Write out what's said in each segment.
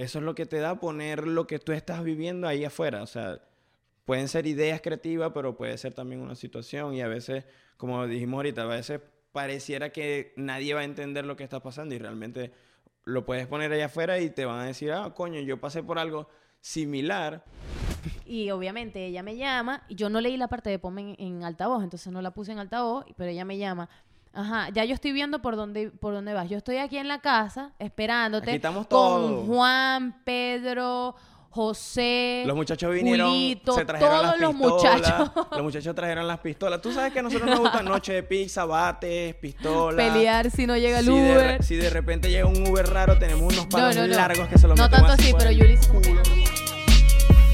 eso es lo que te da poner lo que tú estás viviendo ahí afuera. O sea, pueden ser ideas creativas, pero puede ser también una situación y a veces, como dijimos ahorita, a veces pareciera que nadie va a entender lo que está pasando y realmente lo puedes poner allá afuera y te van a decir, ah, coño, yo pasé por algo similar. Y obviamente ella me llama, y yo no leí la parte de ponme en, en altavoz, entonces no la puse en altavoz, pero ella me llama. Ajá, ya yo estoy viendo por dónde, por dónde vas. Yo estoy aquí en la casa esperándote Aquí estamos con todos. Juan, Pedro, José. Los muchachos vinieron, Julito, se trajeron todos las los pistolas. muchachos. Los muchachos trajeron las pistolas. Tú sabes que a nosotros nos gustan noche de pizza, bates, pistolas. Pelear si no llega el si De, Uber. re- si de repente llega un Uber raro, tenemos unos palos no, no. largos que se los No tanto así, pero Yuli culo.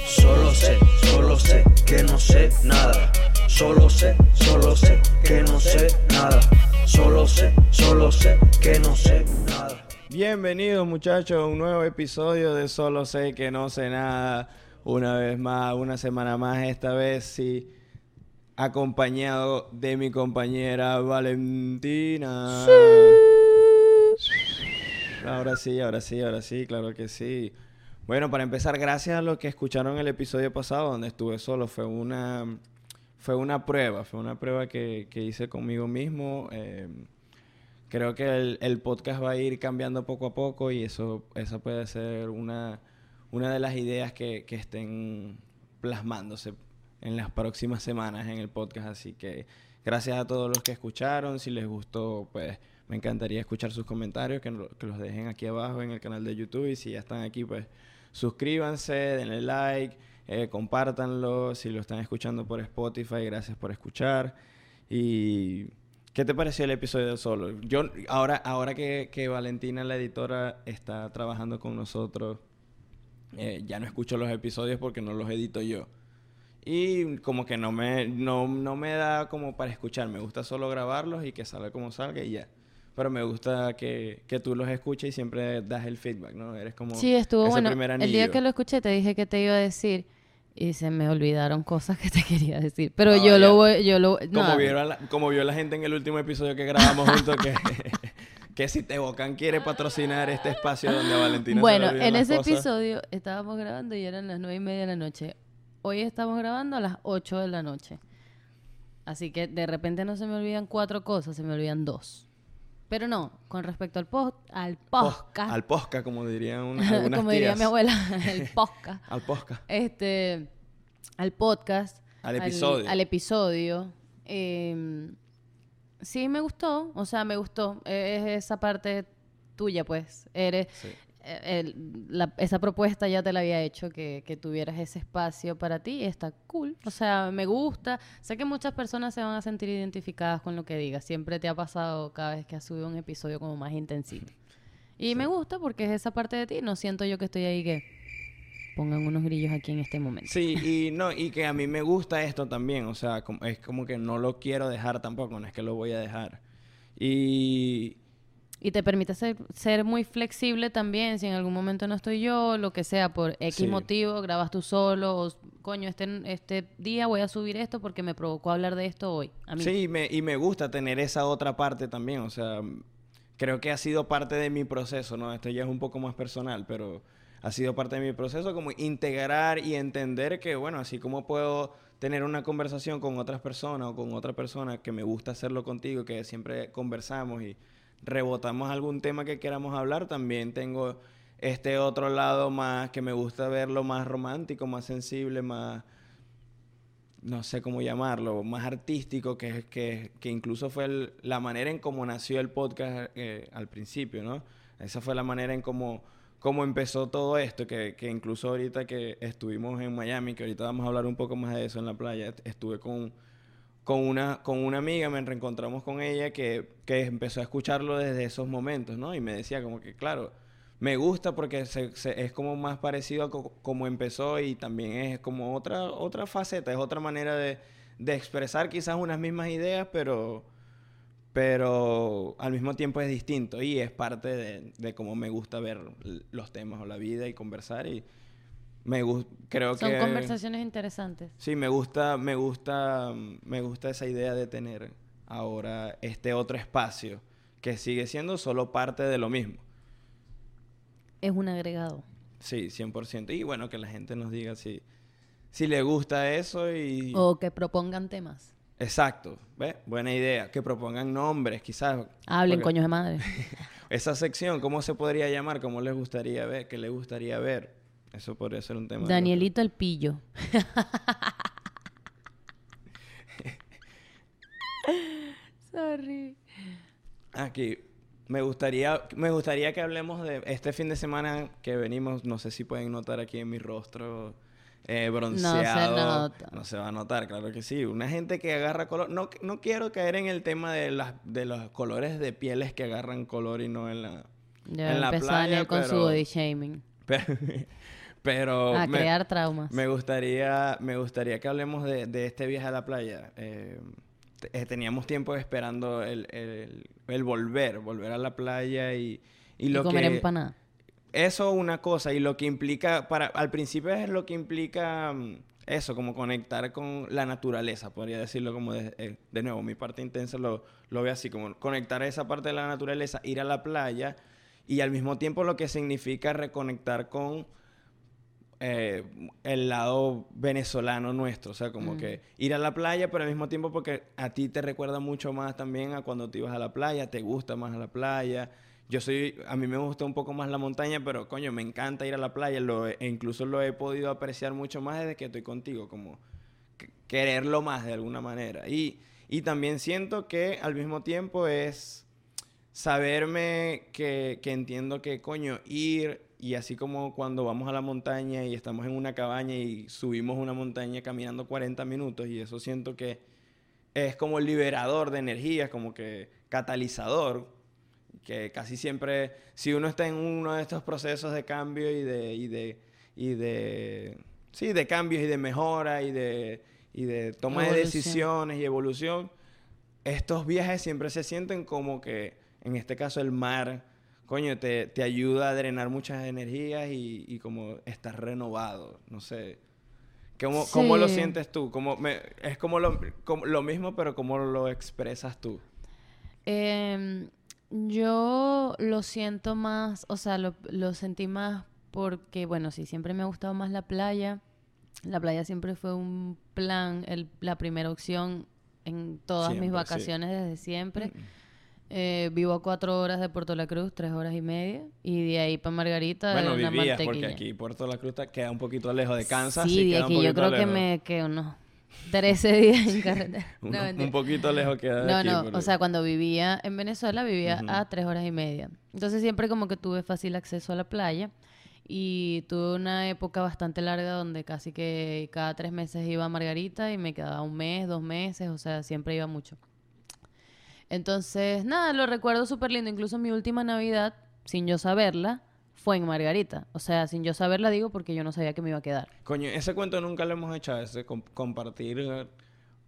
Solo sé, solo sé que no sé nada. Solo sé, solo sé que no sé nada. Solo sé, solo sé que no sé nada. Bienvenidos muchachos a un nuevo episodio de Solo sé que no sé nada. Una vez más, una semana más, esta vez sí, acompañado de mi compañera Valentina. Ahora sí, ahora sí, ahora sí, claro que sí. Bueno, para empezar, gracias a los que escucharon el episodio pasado donde estuve solo. Fue una, fue una prueba, fue una prueba que, hice conmigo mismo. eh, creo que el, podcast va a ir cambiando poco a poco y eso, esa puede ser una, una de las ideas que, que estén plasmándose en las próximas semanas en el podcast. Así que gracias a todos los que escucharon. Si les gustó, pues me encantaría escuchar sus comentarios, que, que los dejen aquí abajo en el canal de YouTube. Y si ya están aquí, pues suscríbanse, denle like, eh, compártanlo. Si lo están escuchando por Spotify, gracias por escuchar. Y ¿qué te pareció el episodio de Solo? Yo ahora, ahora que, que Valentina, la editora, está trabajando con nosotros, eh, ya no escucho los episodios porque no los edito yo. Y como que no me, no, no me da como para escuchar. Me gusta solo grabarlos y que salga como salga y ya. Pero me gusta que, que tú los escuches y siempre das el feedback, ¿no? Eres como Sí, estuvo ese bueno. El día que lo escuché te dije que te iba a decir y se me olvidaron cosas que te quería decir. Pero yo lo voy, yo lo Como, no, vieron la, como vio la gente en el último episodio que grabamos juntos, que, que si Tebocan quiere patrocinar este espacio donde Valentina Bueno, en ese cosas. episodio estábamos grabando y eran las nueve y media de la noche. Hoy estamos grabando a las 8 de la noche. Así que de repente no se me olvidan cuatro cosas, se me olvidan dos. Pero no, con respecto al post, al podcast, Al posca, como dirían un- algunas como diría tías. mi abuela, el podcast. Al posca. este, al podcast, Al episodio. al, episodio. eh, sí, me gustó, o sea, me gustó. Eh, Es esa parte tuya, pues. Eres, Sí. Eh, el- la- esa propuesta ya te la había hecho, que, que tuvieras ese espacio para ti, está cool. O sea, me gusta. Sé que muchas personas se van a sentir identificadas con lo que digas. Siempre te ha pasado cada vez que has subido un episodio como más intensito. Y me gusta porque es esa parte de ti. No siento yo que estoy ahí que pongan unos grillos aquí en este momento. Sí, y no, y que a mí me gusta esto también, o sea, como- es como que no lo quiero dejar tampoco, no es que lo voy a dejar. Y Y te permite ser, ser muy flexible también, si en algún momento no estoy yo, lo que sea, por X Sí. motivo, grabas tú solo, o, coño, este, este día voy a subir esto porque me provocó hablar de esto hoy. A mí. sí, y me, y me gusta tener esa otra parte también, o sea, creo que ha sido parte de mi proceso, ¿no? Esto ya es un poco más personal, pero ha sido parte de mi proceso como integrar y entender que, bueno, así como puedo tener una conversación con otras personas o con otra persona que me gusta hacerlo contigo, que siempre conversamos y rebotamos algún tema que queramos hablar, también tengo este otro lado más que me gusta verlo más romántico, más sensible, más no sé cómo llamarlo, más artístico, que, que, que incluso fue la manera en cómo nació el podcast eh, al principio, ¿no? Esa fue la manera en cómo, cómo empezó todo esto, que, que incluso ahorita que estuvimos en Miami, que ahorita vamos a hablar un poco más de eso en la playa, est- estuve con, con, una, con una amiga, me reencontramos con ella que, que empezó a escucharlo desde esos momentos, ¿no? Y me decía como que, claro, me gusta porque se- es como más parecido a co- como empezó y también es como otra, otra faceta, es otra manera de, de expresar quizás unas mismas ideas, pero, pero al mismo tiempo es distinto y es parte de, de cómo me gusta ver los temas o la vida y conversar y me creo Son que... conversaciones interesantes. Sí, me gusta, me gusta, me gusta esa idea de tener ahora este otro espacio que sigue siendo solo parte de lo mismo. Es un agregado. Sí, 100%. Y bueno, que la gente nos diga si, si le gusta eso y... O que propongan temas. Exacto, ¿ves? Buena idea. Que propongan nombres, quizás. Hablen, Porque coños de madre. Esa sección, ¿cómo se podría llamar? ¿Cómo les gustaría ver? ¿Qué les gustaría ver? Eso podría ser un tema. Danielito el pillo. Sorry. Aquí. Me gustaría, me gustaría que hablemos de este fin de semana que venimos. No sé si pueden notar aquí en mi rostro eh, bronceado. nota. No se va a notar, claro que sí. Una gente que agarra color. No, no quiero caer en el tema de, las, de los colores de pieles que agarran color y no en la. Ya en la playa, Daniel con su pero- body shaming. Pero, pero A me- crear traumas. Me gustaría, me gustaría que hablemos de, de este viaje a la playa. Eh, eh, teníamos tiempo esperando el, el- el volver, volver a la playa y, y Y lo comer que... empanada. Eso una cosa y lo que implica, para, al principio es lo que implica mm, eso, como conectar con la naturaleza, podría decirlo como de, eh, de nuevo, mi parte intensa lo, lo ve así, como conectar esa parte de la naturaleza, ir a la playa y al mismo tiempo lo que significa reconectar con eh, el lado venezolano nuestro, o sea, como Mm. que ir a la playa, pero al mismo tiempo porque a ti te recuerda mucho más también a cuando te ibas a la playa, te gusta más a la playa. Yo soy, a mí me gusta un poco más la montaña, pero coño, me encanta ir a la playa, lo e incluso lo he podido apreciar mucho más desde que estoy contigo, como que- quererlo más de alguna manera. Y, y también siento que al mismo tiempo es saberme que, que entiendo que, coño, ir y así como cuando vamos a la montaña y estamos en una cabaña y subimos una montaña caminando 40 minutos y eso siento que es como liberador de energías, como que catalizador, que casi siempre, si uno está en uno de estos procesos de cambio y de, y de, y de, sí, de cambios y de mejora y de, y de toma de Evolución. decisiones y evolución, estos viajes siempre se sienten como que, en este caso el mar, coño, te, te ayuda a drenar muchas energías y, y como estás renovado, no sé. ¿Cómo, cómo lo sientes tú? Como me- es como lo, como lo mismo, pero ¿cómo lo expresas tú? Em, yo lo siento más, o sea, lo, lo sentí más porque, bueno, sí, siempre me ha gustado más la playa. La playa siempre fue un plan, el- la primera opción en todas mis sí. vacaciones desde siempre. Mm. Eh, vivo a cuatro horas de Puerto La Cruz, tres horas y media. Y de ahí para Margarita, Bueno, una vivías, porque aquí Puerto La Cruz queda un poquito lejos de Kansas. sí, de aquí yo creo que me que unos 13 días en carretera. Un, No, un mentira. poquito lejos queda de No, aquí, no, o sea, cuando vivía en Venezuela vivía a tres horas y media. Entonces siempre como que tuve fácil acceso a la playa y tuve una época bastante larga donde casi que cada tres meses iba a Margarita y me quedaba un mes, dos meses, o sea, siempre iba mucho. Entonces, nada, lo recuerdo súper lindo. Incluso mi última Navidad, sin yo saberla, fue en Margarita. O sea, sin yo saberla digo porque yo no sabía que me iba a quedar. Coño, ese cuento nunca lo hemos hecho, ese com- compartir eh,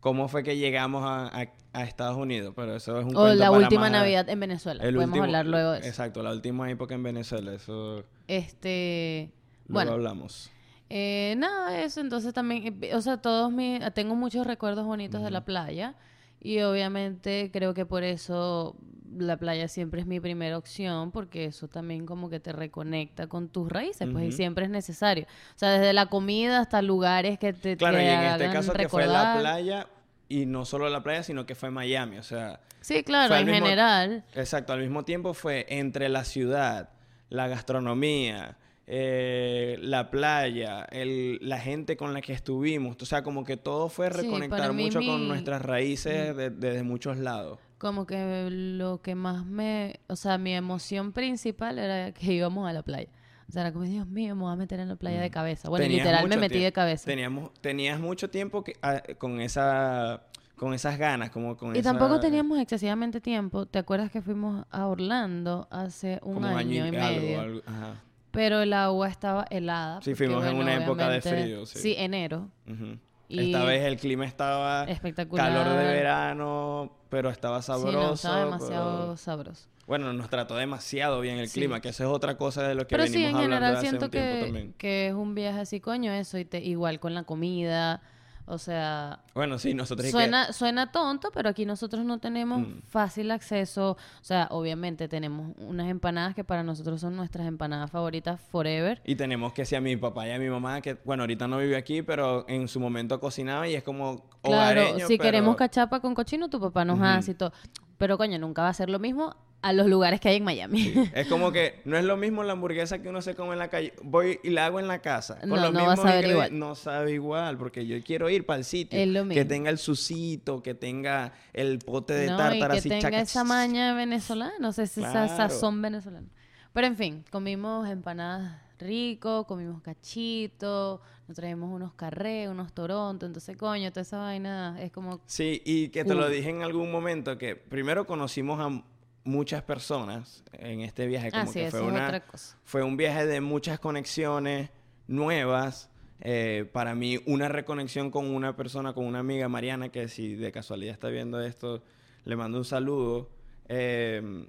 cómo fue que llegamos a, a- a Estados Unidos, pero eso es un O cuento la para última más- Navidad en Venezuela. el Podemos último- hablar luego de eso. Exacto, la última época en Venezuela, eso Este, luego bueno, hablamos. Eh, nada, eso, entonces también, eh, o sea, todos mis, tengo muchos recuerdos bonitos de la playa y obviamente creo que por eso la playa siempre es mi primera opción porque eso también como que te reconecta con tus raíces, pues y siempre es necesario. O sea, desde la comida hasta lugares que te, Claro, te y en este caso que fue la playa, y no solo la playa, sino que fue Miami, o sea... Sí, claro, en mismo- general. Exacto, al mismo tiempo fue entre la ciudad, la gastronomía, eh, la playa, el- la gente con la que estuvimos. O sea, como que todo fue Sí, reconectar mí mucho mi- con nuestras raíces de- desde muchos lados. Como que lo que más me, o sea, mi emoción principal era que íbamos a la playa. O sea, era como, Dios mío, me voy a meter en la playa de cabeza. Bueno, Tenías literal me metí de cabeza. Teníamos, tenías mucho tiempo que, ah, con esa con esas ganas, como con Y esa- tampoco teníamos excesivamente tiempo. ¿Te acuerdas que fuimos a Orlando hace un como año, y medio? algo- ajá. Pero el agua estaba helada. Sí, fuimos en una época de frío, sí. Sí, enero. Ujú. Y- Esta vez el clima estaba Espectacular. calor de verano, pero estaba sabroso. sí, no, estaba demasiado pero- sabroso. Bueno, nos trató demasiado bien el Sí. clima, que eso es otra cosa de lo que Pero sí, venimos en hablando general hace siento un tiempo que, también. que es un viaje así, coño, eso. Y te, igual con la comida. O sea, Bueno, sí, nosotros... es que- suena, suena tonto, pero aquí nosotros no tenemos Mm. fácil acceso. O sea, obviamente tenemos unas empanadas que para nosotros son nuestras empanadas favoritas forever. Y tenemos que si a mi papá y a mi mamá, que bueno, ahorita no vive aquí, pero en su momento cocinaba y es como Claro, hogareño, si pero- queremos cachapa con cochino, tu papá nos hace y todo. Pero coño, nunca va a ser lo mismo a los lugares que hay en Miami. Es como que no es lo mismo la hamburguesa que uno se come en la calle. Voy y la hago en la casa. Con No, los no va a mismos saber ingredientes. igual. No sabe igual, porque yo quiero ir para el sitio. Es lo Que mismo. tenga el sucito, que tenga el pote de no, y tártara que así tenga chaca, esa maña venezolana, no sé si esa Claro. sazón venezolana. Pero en fin, comimos empanadas rico, comimos cachito, nos traemos unos carré, unos toronto, entonces coño, toda esa vaina es como Sí, y que te lo dije en algún momento, que primero conocimos a muchas personas en este viaje. Como Ah, sí, que fue una, otra cosa. Fue un viaje de muchas conexiones nuevas. Eh, para mí, una reconexión con una persona, con una amiga, Mariana, que si de casualidad está viendo esto, le mando un saludo. Eh,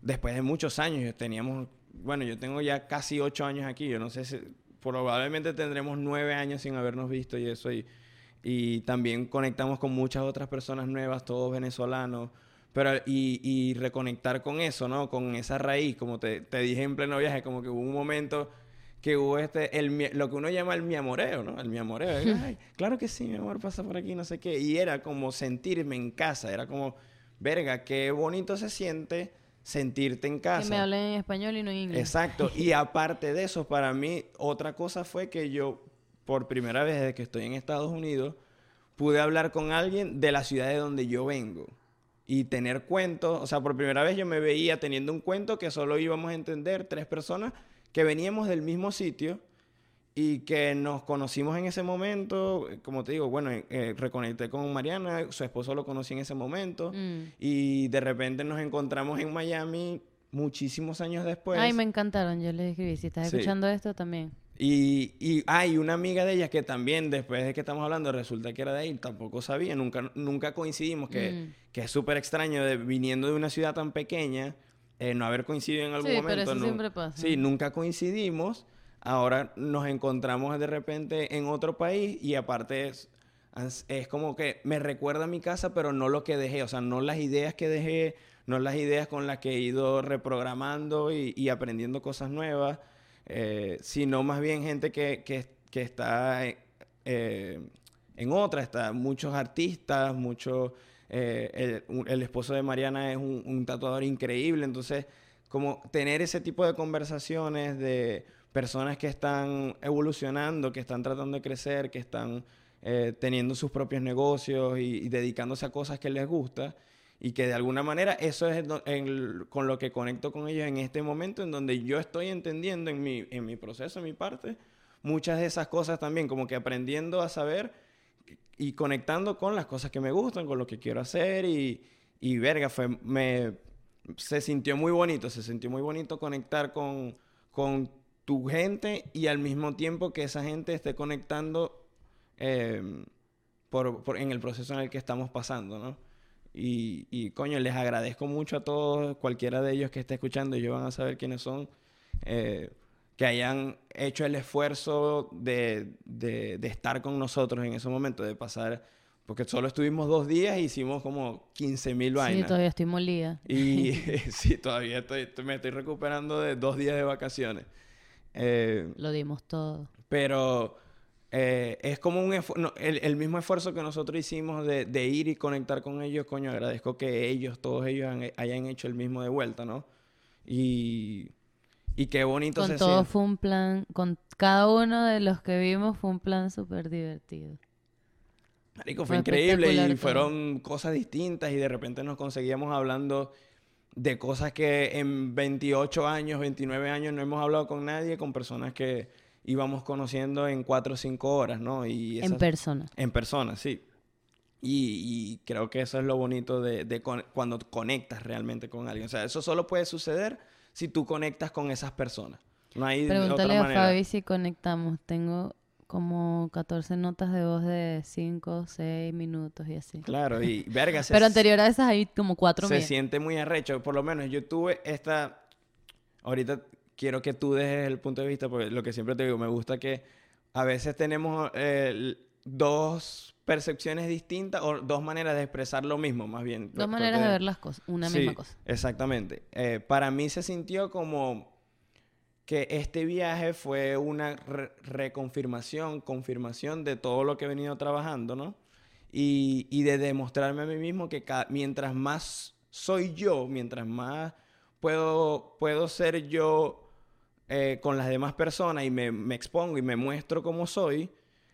después de muchos años, teníamos, bueno, yo tengo ya casi ocho años aquí, yo no sé si, probablemente tendremos nueve años sin habernos visto y eso, y, y también conectamos con muchas otras personas nuevas, todos venezolanos, pero y, y reconectar con eso, ¿no? Con esa raíz, como te, te dije en pleno viaje, como que hubo un momento que hubo este, el, lo que uno llama el mi amoreo, ¿no? El mi amoreo. Ay, claro que sí, mi amor, pasa por aquí, no sé qué. Y era como sentirme en casa, era como, verga, qué bonito se siente sentirte en casa. que me hablen en español y no en inglés. Exacto. Y aparte de eso, para mí, otra cosa fue que yo, por primera vez desde que estoy en Estados Unidos, pude hablar con alguien de la ciudad de donde yo vengo. Y tener cuentos. O sea, por primera vez yo me veía teniendo un cuento que solo íbamos a entender tres personas que veníamos del mismo sitio y que nos conocimos en ese momento. Como te digo, bueno, eh, reconecté con Mariana, su esposo lo conocí en ese momento. Mm. Y de repente nos encontramos en Miami muchísimos años después. Ay, me encantaron, yo les escribí. Si estás Sí. escuchando esto también. Y, y hay una amiga de ella que también, después de que estamos hablando, resulta que era de ahí, tampoco sabía, nunca, nunca coincidimos, que, Mm. que es súper extraño de, viniendo de una ciudad tan pequeña, eh, no haber coincidido en algún Sí, pero momento. eso nu- siempre pasa. Sí, nunca coincidimos, ahora nos encontramos de repente en otro país y aparte es, es- como que me recuerda a mi casa, pero no lo que dejé, o sea, no las ideas que dejé, no las ideas con las que he ido reprogramando y, aprendiendo cosas nuevas, eh, sino más bien gente que, que- que está eh, eh, en otra, está muchos artistas, muchos... el esposo de Mariana es un, un tatuador increíble, entonces como tener ese tipo de conversaciones de personas que están evolucionando, que están tratando de crecer, que están eh, teniendo sus propios negocios y, y dedicándose a cosas que les gusta y que de alguna manera eso es do- en- con lo que conecto con ellos en este momento en donde yo estoy entendiendo en mi, en mi proceso, en mi parte, muchas de esas cosas también, como que aprendiendo a saber y conectando con las cosas que me gustan, con lo que quiero hacer y, y verga, fue, me, se sintió muy bonito, se sintió muy bonito conectar con, con tu gente y al mismo tiempo que esa gente esté conectando eh, por, por- en el proceso en el que estamos pasando, ¿no? Y, y, coño, les agradezco mucho a todos, cualquiera de ellos que esté escuchando, ellos van a saber quiénes son, eh, que hayan hecho el esfuerzo de, de- de estar con nosotros en ese momento, de pasar, porque solo estuvimos dos días e hicimos como 15 mil Sí, vainas. todavía estoy molida. Y sí, todavía estoy- me estoy recuperando de dos días de vacaciones. Eh, Lo dimos todo. pero eh, es como un no, el, el mismo esfuerzo que nosotros hicimos de, de ir y conectar con ellos, coño, agradezco que ellos, todos ellos han- hayan hecho el mismo de vuelta, ¿no? Y, y qué bonito Con se todo siente. fue un plan, con cada uno de los que vimos fue un plan súper divertido. Marico, Fue fue increíble y todo. fueron cosas distintas y de repente nos conseguíamos hablando de cosas que en 28 años, 29 años no hemos hablado con nadie, con personas que íbamos conociendo en 4 o 5 horas, ¿no? Y En persona. En persona, sí. Y, y creo que eso es lo bonito de, de con- cuando conectas realmente con alguien. O sea, eso solo puede suceder si tú conectas con esas personas. No hay Pregúntale otra a. Fabi si conectamos. Tengo como 14 notas de voz de 5, 6 minutos y así. Claro, y verga, Pero anterior a esas hay como 4 se siente muy arrecho. Por lo menos yo tuve esta... Ahorita quiero que tú dejes el punto de vista, porque lo que siempre te digo, me gusta que a veces tenemos eh, dos percepciones distintas o dos maneras de expresar lo mismo, más bien. Dos maneras de ver las cosas, una Sí, misma cosa. Exactamente. Eh, para mí se sintió como que este viaje fue una re- reconfirmación, confirmación de todo lo que he venido trabajando, ¿no? Y, y de demostrarme a mí mismo que mientras más soy yo, mientras más puedo, puedo ser yo eh, con las demás personas y me, me expongo y me muestro como soy,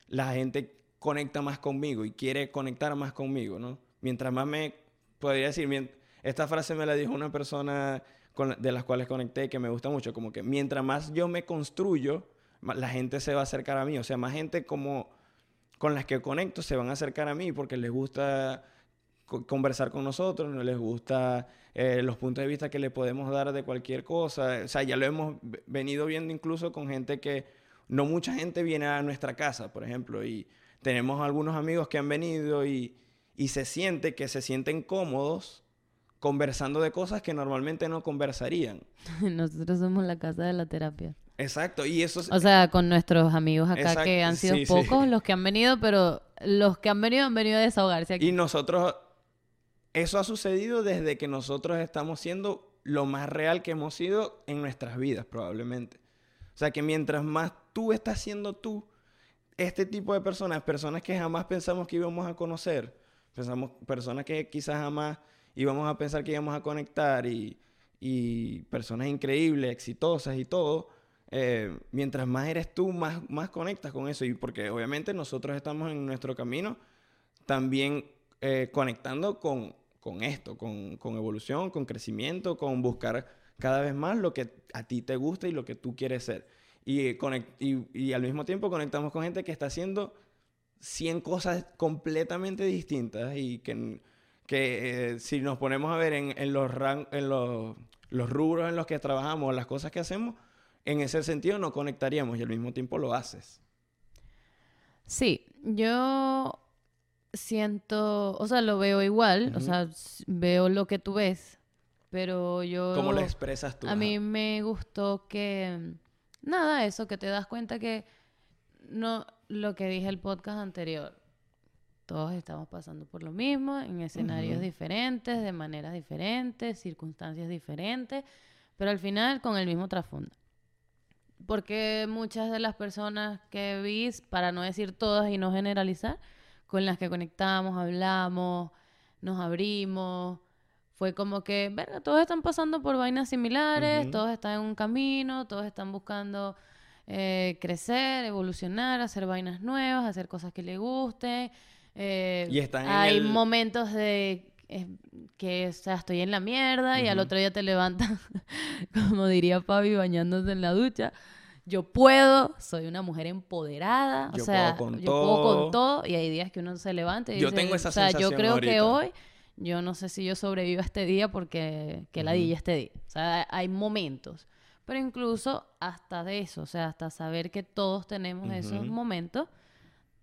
la gente conecta más conmigo y quiere conectar más conmigo, ¿no? Mientras más me, podría decir, esta frase me la dijo una persona con de las cuales conecté que me gusta mucho, como que mientras más yo me construyo, la gente se va a acercar a mí, o sea, más gente como con las que conecto se van a acercar a mí porque les gusta co- conversar con nosotros, no les gusta eh, los puntos de vista que le podemos dar de cualquier cosa. O sea, ya lo hemos venido viendo incluso con gente que no mucha gente viene a nuestra casa, por ejemplo, y tenemos algunos amigos que han venido y, y se siente que se sienten cómodos conversando de cosas que normalmente no conversarían. Nosotros somos la casa de la terapia. Exacto, y eso es- O sea, con nuestros amigos acá Exacto, que han sido sí, sí. pocos los que han venido, pero los que han venido han venido a desahogarse aquí. Y nosotros, eso ha sucedido desde que nosotros estamos siendo lo más real que hemos sido en nuestras vidas, probablemente. O sea, que mientras más tú estás siendo tú, este tipo de personas, personas que jamás pensamos que íbamos a conocer, pensamos, personas que quizás jamás íbamos a pensar que íbamos a conectar y, y personas increíbles, exitosas y todo, eh, mientras más eres tú, más, más conectas con eso. Y porque obviamente nosotros estamos en nuestro camino también eh, conectando con, con esto, con, con evolución, con crecimiento, con buscar cada vez más lo que a ti te gusta y lo que tú quieres ser. Y, conec- y, y al mismo tiempo conectamos con gente que está haciendo 100 cosas completamente distintas y que, que eh, si nos ponemos a ver en, en los, ran- en los, los rubros en los que trabajamos, las cosas que hacemos, en ese sentido no conectaríamos y al mismo tiempo lo haces. Sí, yo siento, o sea, lo veo igual, o sea, veo lo que tú ves, pero yo... ¿Cómo lo expresas tú? A mí me gustó que, nada, eso, que te das cuenta que no, lo que dije el podcast anterior, todos estamos pasando por lo mismo, en escenarios Ujú. diferentes, de maneras diferentes, circunstancias diferentes, pero al final con el mismo trasfondo. Porque muchas de las personas que vi, para no decir todas y no generalizar, con las que conectamos, hablamos, nos abrimos, fue como que, verga, todos están pasando por vainas similares, Ujú. todos están en un camino, todos están buscando eh, crecer, evolucionar, hacer vainas nuevas, hacer cosas que les gusten. Eh, Y están en hay el- momentos de eh, que, o sea, estoy en la mierda y al otro día te levantas, como diría Fabi, bañándose en la ducha. Yo puedo, soy una mujer empoderada, o Yo sea, puedo con yo puedo con todo. todo y hay días que uno se levanta y Yo dice, tengo esa o sea, yo sensación creo que ahorita. hoy, yo no sé si yo sobrevivo a este día porque que la Ujú. di este día. O sea, hay momentos. Pero incluso hasta de eso, o sea, hasta saber que todos tenemos esos Ujú. momentos,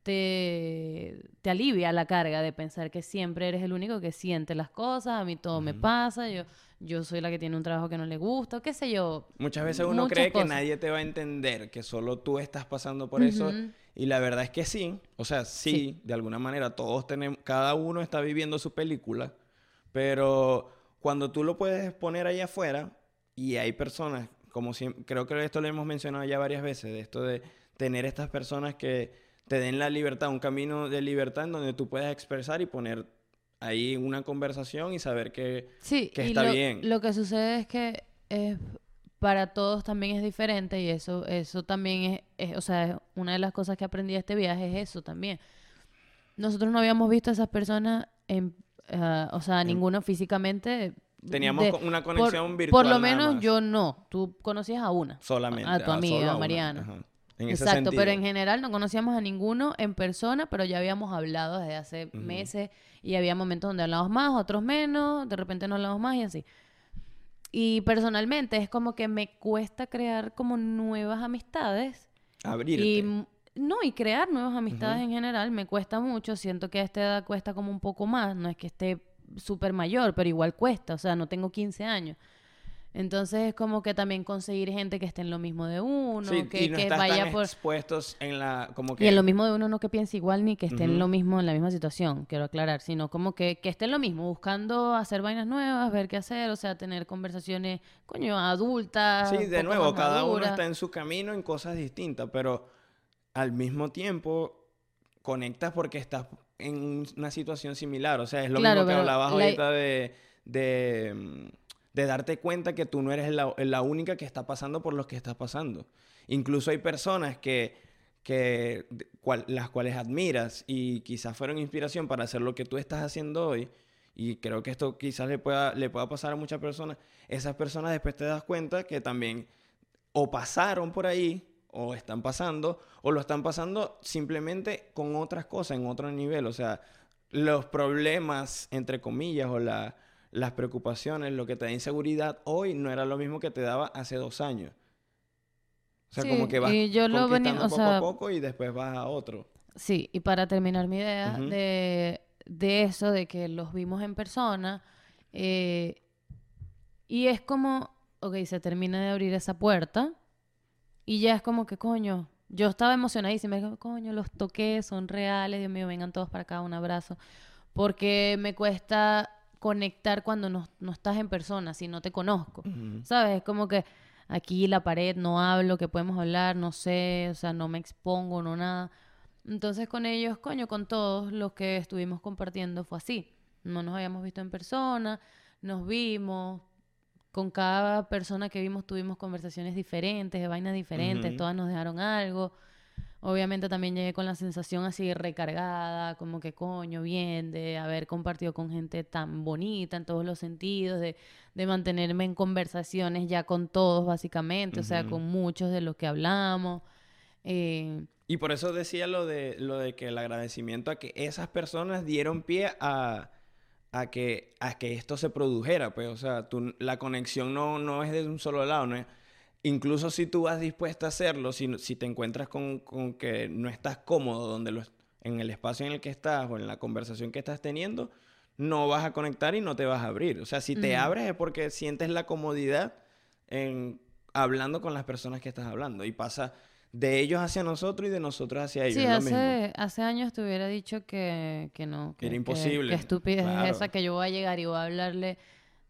te, te alivia la carga de pensar que siempre eres el único que siente las cosas, a mí todo me pasa, yo, yo soy la que tiene un trabajo que no le gusta, o qué sé yo. Muchas veces uno cree que nadie te va a entender, que solo tú estás pasando por eso. Y la verdad es que sí. O sea, sí, Sí. de alguna manera todos tenemos, cada uno está viviendo su película. Pero cuando tú lo puedes poner ahí afuera y hay personas, como siempre, creo que esto lo hemos mencionado ya varias veces, de esto de tener estas personas que te den la libertad, un camino de libertad en donde tú puedas expresar y poner ahí una conversación y saber que Sí, que y está lo, bien. lo que sucede es que eh, para todos también es diferente y eso, eso también es, es- o sea, es una de las cosas que aprendí de este viaje es eso también. Nosotros no habíamos visto a esas personas, en, ah, o sea, ninguno físicamente. teníamos de- una por- conexión virtual. Por lo menos yo no. Tú conocías a una. Solamente. A tu ah, amiga, a Mariana. ajá, en ese Exacto, pero en general no conocíamos a ninguno en persona, pero ya habíamos hablado desde hace meses y había momentos donde hablábamos más, otros menos, de repente no hablamos más y así. Y personalmente es como que me cuesta crear como nuevas amistades Abrirte. y no, y crear nuevas amistades en general me cuesta mucho, siento que a esta edad cuesta como un poco más, no es que esté súper mayor, pero igual cuesta, o sea, no tengo 15 años. Entonces es como que también conseguir gente que esté en lo mismo de uno, Sí, que, y no que estás vaya tan por... expuestos en la... Como que... Y en lo mismo de uno no que piense igual ni que esté en Ujú. lo mismo, en la misma situación, quiero aclarar, sino como que, que esté en lo mismo, buscando hacer vainas nuevas, ver qué hacer, o sea, tener conversaciones, coño, adultas. Sí, de nuevo, cada uno está en su camino en cosas distintas, pero al mismo tiempo conectas porque estás en una situación similar. O sea, es lo Claro, mismo que hablabas la- ahorita de, de, mm, de darte cuenta que tú no eres la, única que está pasando por lo que estás pasando. Incluso hay personas que, que las cuales admiras y quizás fueron inspiración para hacer lo que tú estás haciendo hoy. Y creo que esto quizás le pueda, le pueda pasar a muchas personas. Esas personas después te das cuenta que también o pasaron por ahí, o están pasando, o lo están pasando simplemente con otras cosas, en otro nivel. O sea, los problemas, entre comillas, o la- las preocupaciones, lo que te da inseguridad hoy no era lo mismo que te daba hace dos años. O sea, Sí, como que vas y yo lo venía- o poco sea, a poco y después vas a otro. Sí, y para terminar mi idea de, de eso, de que los vimos en persona, eh, y es como, ok, se termina de abrir esa puerta, y ya es como que, coño, yo estaba emocionadísima, coño, los toqué, son reales, Dios mío, vengan todos para acá, un abrazo, porque me cuesta conectar cuando no, no estás en persona, si no te conozco. ¿Sabes? Es como que aquí la pared no hablo, que podemos hablar, no sé, o sea, no me expongo, no nada. Entonces con ellos, coño, con todos los que estuvimos compartiendo fue así. No nos habíamos visto en persona, nos vimos, con cada persona que vimos tuvimos conversaciones diferentes, de vainas diferentes, todas nos dejaron algo. Obviamente también llegué con la sensación así recargada, como que coño, bien, de haber compartido con gente tan bonita en todos los sentidos, de, de mantenerme en conversaciones ya con todos básicamente, o sea, con muchos de los que hablamos. Eh, Y por eso decía lo de, lo de que el agradecimiento a que esas personas dieron pie a, a, que, a que esto se produjera. Pues, o sea, tú- la conexión no, no es de un solo lado. ¿no es- Incluso si tú vas dispuesta a hacerlo, si, si te encuentras con, con que no estás cómodo donde lo, en el espacio en el que estás o en la conversación que estás teniendo, no vas a conectar y no te vas a abrir. O sea, si te Ujú. abres es porque sientes la comodidad en hablando con las personas que estás hablando. Y pasa de ellos hacia nosotros y de nosotros hacia ellos. sí, lo mismo. hace, hace años te hubiera dicho que, que no. Que, Era que- imposible, Que, estupidez claro. es esa que yo voy a llegar y voy a hablarle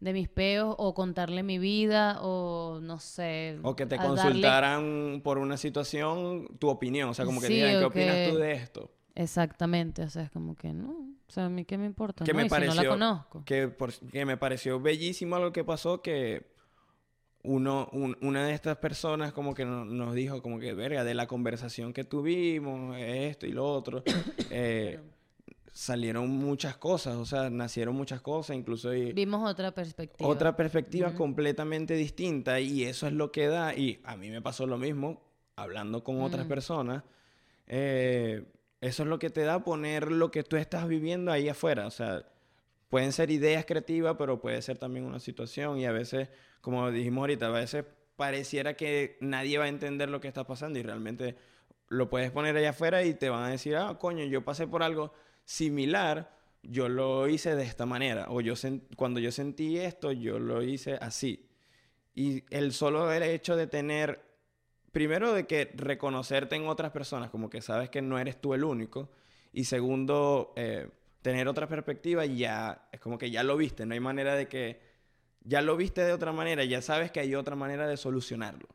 de mis peos o contarle mi vida o no sé. O que te darle- consultaran por una situación tu opinión. O sea, como que Sí, digan, ¿qué opinas que- tú de esto? Exactamente, o sea, es como que no, o sea, a mí qué me importa, Que ¿no? me si no la pareció- conozco. Que, por- que me pareció bellísimo algo que pasó que uno, un- una de estas personas como que no- nos dijo como que, verga, de la conversación que tuvimos, esto y lo otro, eh, salieron muchas cosas, o sea, nacieron muchas cosas, incluso... Vimos otra perspectiva. Otra perspectiva completamente distinta y eso es lo que da, y a mí me pasó lo mismo, hablando con otras Mm. personas, eh, eso es lo que te da poner lo que tú estás viviendo ahí afuera, o sea, pueden ser ideas creativas, pero puede ser también una situación y a veces, como dijimos ahorita, a veces pareciera que nadie va a entender lo que está pasando y realmente lo puedes poner allá afuera y te van a decir, ah, coño, yo pasé por algo similar, yo lo hice de esta manera, o yo cuando yo sentí esto, yo lo hice así. Y el solo hecho de tener, primero de que reconocerte en otras personas, como que sabes que no eres tú el único, y segundo, eh, tener otra perspectiva, ya es como que ya lo viste, no hay manera de que, ya lo viste de otra manera, ya sabes que hay otra manera de solucionarlo.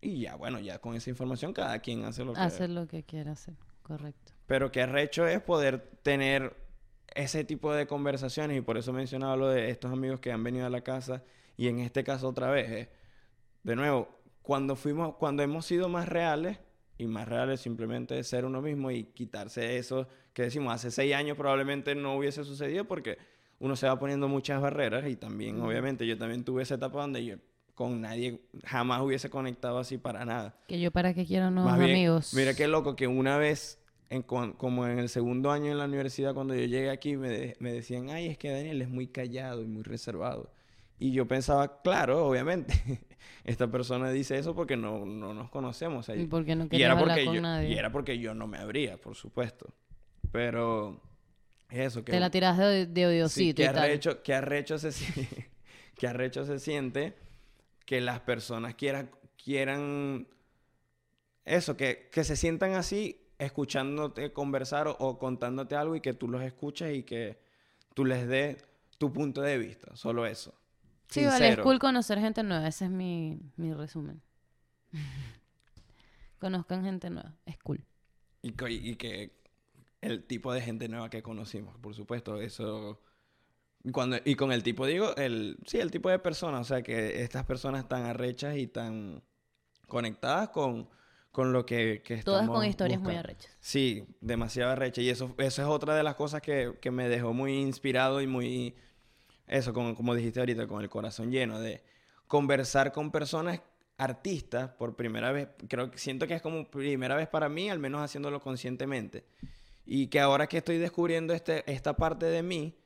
Y ya, bueno, ya con esa información cada quien hace lo que... Hacer lo que quiera hacer, correcto. Pero que arrecho es poder tener ese tipo de conversaciones y por eso mencionaba lo de estos amigos que han venido a la casa y en este caso otra vez, eh, de nuevo, cuando fuimos, cuando hemos sido más reales y más reales simplemente es ser uno mismo y quitarse eso que decimos hace seis años probablemente no hubiese sucedido porque uno se va poniendo muchas barreras y también obviamente yo también tuve esa etapa donde yo con nadie jamás hubiese conectado así para nada. Que yo para qué quiero nuevos Más bien, amigos. Mira qué loco que una vez, en como en el segundo año en la universidad, cuando yo llegué aquí, me, de- me decían, ay, es que Daniel es muy callado y muy reservado. Y yo pensaba, claro, obviamente, esta persona dice eso porque no, no nos conocemos. ¿Y por qué no y era hablar porque con yo, nadie? y era porque yo no me abría, por supuesto. Pero eso que Te la tiras de, de Sí, odiosito que y tal. arrecho, que arrecho se, qué arrecho se siente que las personas quieran, quieran eso, que, que se sientan así escuchándote conversar o, o contándote algo y que tú los escuches y que tú les des tu punto de vista, solo eso. Sí, vale, es cool conocer gente nueva. Ese es mi, mi resumen. Conozcan gente nueva. Es cool. Y, y que el tipo de gente nueva que conocimos, por supuesto, eso... Cuando, y con el tipo digo, el, sí, el tipo de personas, o sea, que estas personas tan arrechas y tan conectadas con, con lo que, que Todas con historias muy arrechas. Sí, demasiado arrecha. Y eso, eso es otra de las cosas que, que me dejó muy inspirado y muy... Eso, como, como dijiste ahorita, con el corazón lleno de conversar con personas artistas por primera vez. Creo que siento que es como primera vez para mí, al menos haciéndolo conscientemente. Y que ahora que estoy descubriendo este, esta parte de mí,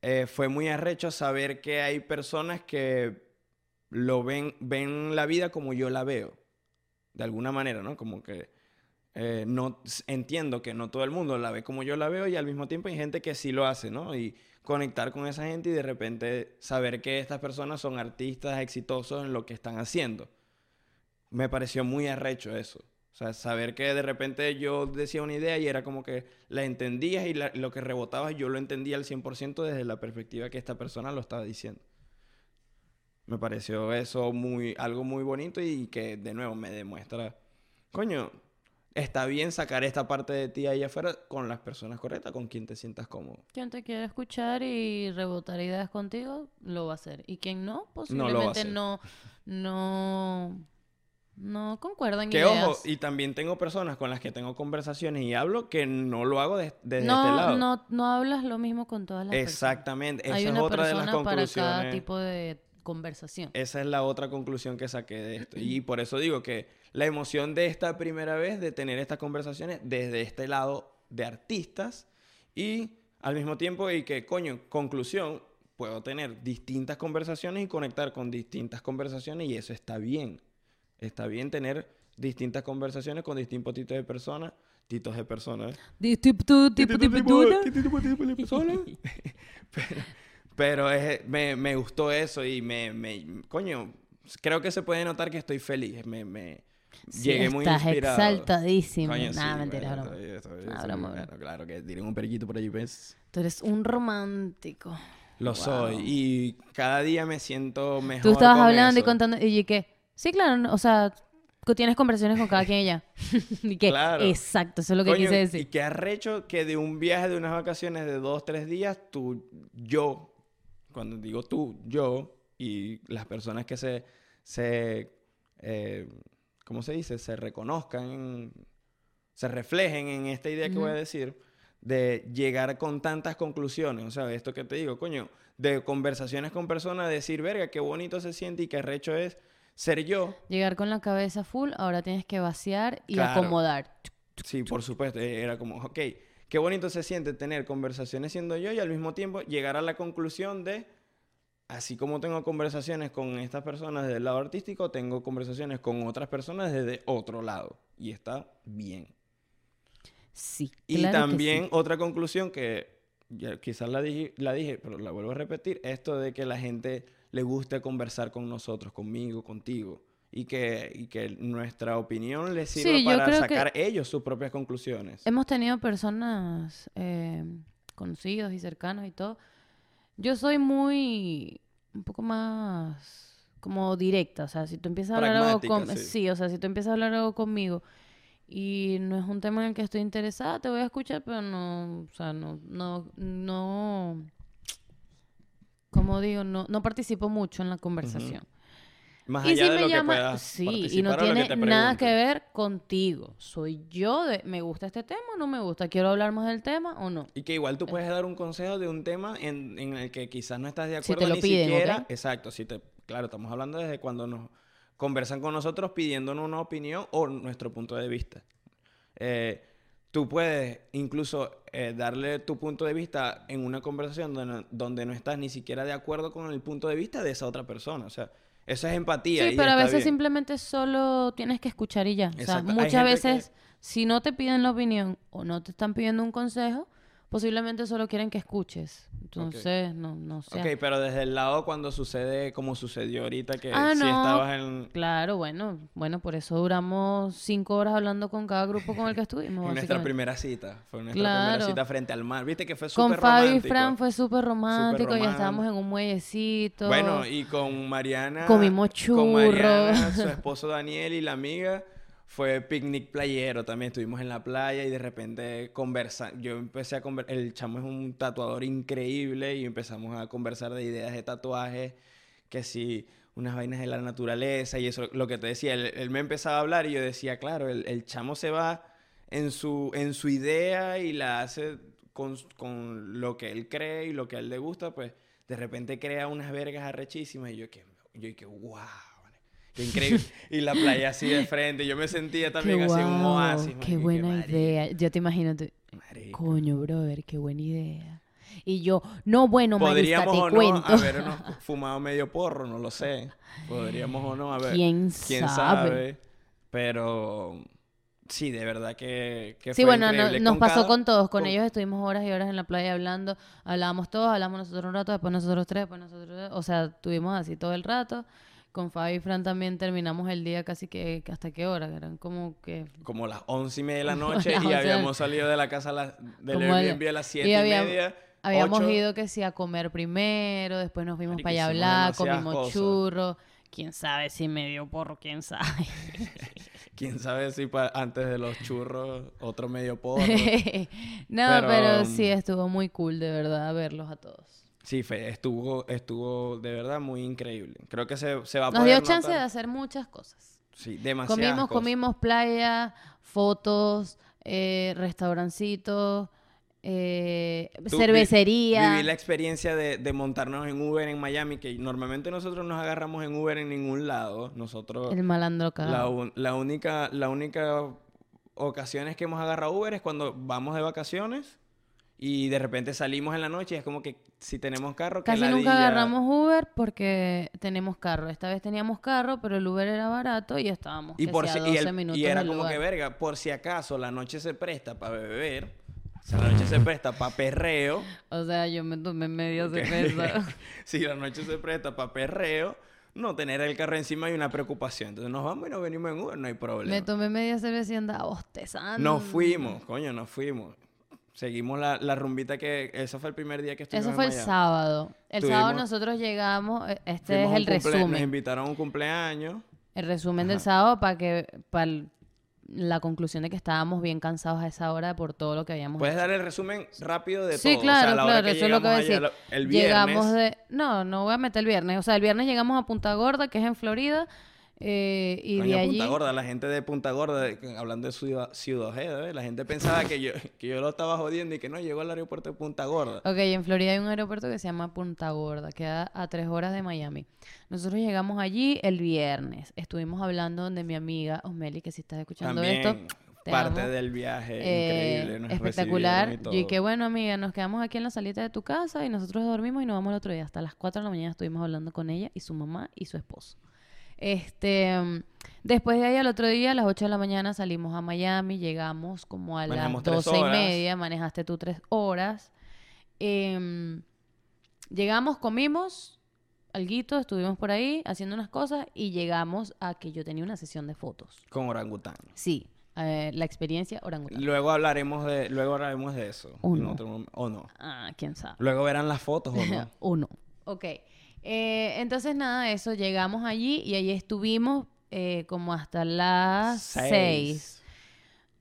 eh, fue muy arrecho saber que hay personas que lo ven, ven la vida como yo la veo. De alguna manera, ¿no? Como que eh, no entiendo que no todo el mundo la ve como yo la veo y al mismo tiempo hay gente que sí lo hace, ¿no? Y conectar con esa gente y de repente saber que estas personas son artistas exitosos en lo que están haciendo. Me pareció muy arrecho eso. O sea, saber que de repente yo decía una idea y era como que la entendías y lo que rebotabas yo lo entendía al 100% desde la perspectiva que esta persona lo estaba diciendo. Me pareció eso muy, algo muy bonito y que de nuevo me demuestra, coño, está bien sacar esta parte de ti ahí afuera con las personas correctas, con quien te sientas cómodo. Quien te quiera escuchar y rebotar ideas contigo, lo va a hacer. Y quien no, No posiblemente hacer. no, no, no, concuerdan Que ideas. ojo, y también tengo personas con las que tengo conversaciones y hablo que no lo hago de- desde no, este lado. no, no hablas lo mismo con todas las personas. Exactamente, esa Hay es una otra de las persona para cada conclusiones. tipo de conversación. Esa es la otra conclusión que saqué de esto. Y por eso digo que la emoción de esta primera vez, de tener estas conversaciones desde este lado de artistas y al mismo tiempo y que, coño, conclusión, puedo tener distintas conversaciones y conectar con distintas conversaciones y eso está bien. Está bien tener distintas conversaciones con distintos tipos de personas, titos de personas. ¿eh? Di- tipo, tu- tipo, tipo, tú, ¿no? tipo, tipo de personas. Pero es- me, me gustó eso y me, me- Coño, creo que se puede notar que estoy feliz. Me, me Sí, llegué muy estás inspirado. exaltadísimo. Coño, Nah, sí, mentira, broma. estoy- estoy- estoy- broma, broma. claro que tiren un periquito por allí, pues. Tú eres un romántico. Lo Wow. soy. Y cada día me siento mejor. Tú estabas con hablando y eso. contando, y que, sí, claro, no, o sea, tú tienes conversaciones con cada quien ella. y que, Claro. exacto, eso es lo que Coño, quise Y decir. qué arrecho que de un viaje de unas vacaciones de dos, tres días, tú, yo, cuando digo tú, yo y las personas que se, se eh, ¿cómo se dice? Se reconozcan, se reflejen en esta idea que voy a decir, de llegar con tantas conclusiones. O sea, esto que te digo, coño, de conversaciones con personas, decir, verga, qué bonito se siente y qué arrecho es ser yo. Llegar con la cabeza full, ahora tienes que vaciar y Claro. acomodar. Sí, por supuesto. Era como, ok, qué bonito se siente tener conversaciones siendo yo y al mismo tiempo llegar a la conclusión de, así como tengo conversaciones con estas personas desde el lado artístico, tengo conversaciones con otras personas desde otro lado. Y está bien. Sí. Y que también sí. otra conclusión que quizás la dije, la dije, pero la vuelvo a repetir, esto de que la gente le guste conversar con nosotros, conmigo, contigo. Y que, y que nuestra opinión les sirva Sí, para sacar ellos sus propias conclusiones. Hemos tenido personas eh, conocidos y cercanos y todo. Yo soy muy, un poco más como directa, o sea, si tú empiezas a hablar algo Pragmática, con... sí. Sí, o sea, si tú empiezas a hablar algo conmigo y no es un tema en el que estoy interesada, te voy a escuchar, pero no, o sea, no, no, no, como digo, no, no participo mucho en la conversación. Más Y allá si de me lo llama, que puedas sí, y no que tiene te nada que ver contigo. Soy yo de, ¿me gusta este tema o no me gusta? ¿Quiero hablar más del tema o no? Y que igual tú puedes dar un consejo de un tema en, en el que quizás no estás de Si acuerdo te lo ni piden, siquiera. ¿ok? Exacto, si te, claro, estamos hablando desde cuando nos conversan con nosotros pidiéndonos una opinión o nuestro punto de vista. Eh, tú puedes incluso eh, darle tu punto de vista en una conversación donde, donde no estás ni siquiera de acuerdo con el punto de vista de esa otra persona. O sea, eso es empatía. Sí, y pero a veces bien. simplemente solo tienes que escuchar y ya. O sea, muchas veces, que- si no te piden la opinión o no te están pidiendo un consejo, posiblemente solo quieren que escuches. Entonces, no, no sé. Ok, pero desde el lado cuando sucede como sucedió ahorita que Ah, si no. estabas en, Claro, bueno, bueno, por eso duramos cinco horas hablando con cada grupo con el que estuvimos. nuestra primera cita. Fue nuestra Claro. primera cita frente al mar. Viste que fue Con súper Fabi y romántico. Fran fue súper romántico, ya romántico. estábamos en un muellecito. Bueno, y con Mariana. Comimos Con Mariana, churros. su esposo Daniel y la amiga. Fue picnic playero también. Estuvimos en la playa y de repente conversar. Yo empecé a conversar. El chamo es un tatuador increíble y empezamos a conversar de ideas de tatuajes. Que si unas vainas de la naturaleza y eso, lo que te decía. Él, me empezaba a hablar y yo decía, claro, el, el chamo se va en su, en su idea y la hace con, con lo que él cree y lo que a él le gusta, pues de repente crea unas vergas arrechísimas y yo que, yo que wow, qué increíble. y la playa así de frente, yo me sentía también Qué así en un oasis. Qué buena idea. Yo te imagino, tú, coño, brother, qué buena idea. Y yo, no, bueno, Podríamos te o no habernos fumado medio porro, no lo sé. Podríamos o no haber. ¿Quién quién sabe? sabe. Pero sí, de verdad que, que Sí, fue bueno, no- nos pasó cada- con todos. Con, con- ellos estuvimos horas y horas en la playa hablando. Hablábamos todos, hablamos nosotros un rato, después nosotros tres, después nosotros... tres. O sea, estuvimos así todo el rato. Con Fabi y Fran también terminamos el día casi que... ¿Hasta qué hora? Eran como que... como las once y media de la noche y 11 habíamos salido de la casa a las, del Airbnb a las siete y media. Habíamos ocho. ido que sí a comer primero, después nos fuimos para allá a hablar, comimos cosas. churros. Quién sabe si me dio porro, quién sabe. Quién sabe si antes de los churros otro medio porro. no, Pero, pero, um, sí estuvo muy cool de verdad verlos a todos. Sí, fe, estuvo, estuvo de verdad muy increíble. Creo que se, se va a Nos poder dio chance de hacer muchas cosas. Sí, demasiadas Comimos, cosas. comimos playa, fotos, eh, restaurancitos, eh, Tú vi- cervecería. Viví la experiencia de, de montarnos en Uber en Miami, que normalmente nosotros nos agarramos en Uber en ningún lado. Nosotros... El malandro La, cagado. la única, la única ocasiones que hemos agarrado Uber es cuando vamos de vacaciones y de repente salimos en la noche y es como que si tenemos carro, que Casi nunca agarramos Uber porque tenemos carro. Esta vez teníamos carro, pero el Uber era barato y estábamos Y, que por sí, si- y 12 el- minutos y era como lugar. que verga, por si acaso la noche se presta para beber, o sea, la noche se presta para perreo. O sea, yo me tomé media Ok. cerveza. si la noche se presta para perreo, no tener el carro encima hay una preocupación. Entonces nos vamos y nos venimos en Uber, no hay problema. me tomé media cerveza y andaba bostezando. Nos fuimos, coño, nos fuimos. Seguimos la, la rumbita que... Ese fue el primer día que estuvimos Eso en fue el sábado. El Tuvimos- sábado nosotros llegamos, eh, este es el cumplea- Nos resumen. invitaron a un cumpleaños. El resumen del sábado para que para la conclusión de que estábamos bien cansados a esa hora por todo lo que habíamos ¿Puedes hecho. dar el resumen rápido de Sí, todo? claro, o sea, a la hora claro, que eso es lo que voy a decir. el viernes, Llegamos de no, no voy a meter el viernes, o sea, el viernes llegamos a Punta Gorda, que es en Florida, eh, y coño, de allí Punta Gorda, la gente de Punta Gorda, de- hablando de Ciudad, Ciudad Ojeda, ¿eh? la gente pensaba que yo, que yo lo estaba jodiendo y que no llegó al aeropuerto de Punta Gorda. Ok, en Florida hay un aeropuerto que se llama Punta Gorda, queda a tres horas de Miami. Nosotros llegamos allí el viernes. Estuvimos hablando de mi amiga Osmeli, que si estás escuchando También esto, te parte amo. del viaje, Eh, increíble. nos espectacular. y Y qué bueno, amiga, nos quedamos aquí en la salita de tu casa y nosotros dormimos y nos vamos el otro día. Hasta las 4 de la mañana estuvimos hablando con ella y su mamá y su esposo. Este, después de ahí al otro día, a las 8 de la mañana salimos a Miami, llegamos como a Manejamos las tres 12 y media, manejaste tú tres horas. Em, llegamos, comimos alguito, estuvimos por ahí haciendo unas cosas y llegamos a que yo tenía una sesión de fotos. Con orangután. Sí, eh, la experiencia orangután. Luego hablaremos de, luego hablaremos de eso. O no. otro o no. Ah, quién sabe. Luego verán las fotos o no. Uno. Ok. Eh, entonces, nada, eso, llegamos allí y allí estuvimos eh, como hasta las seis.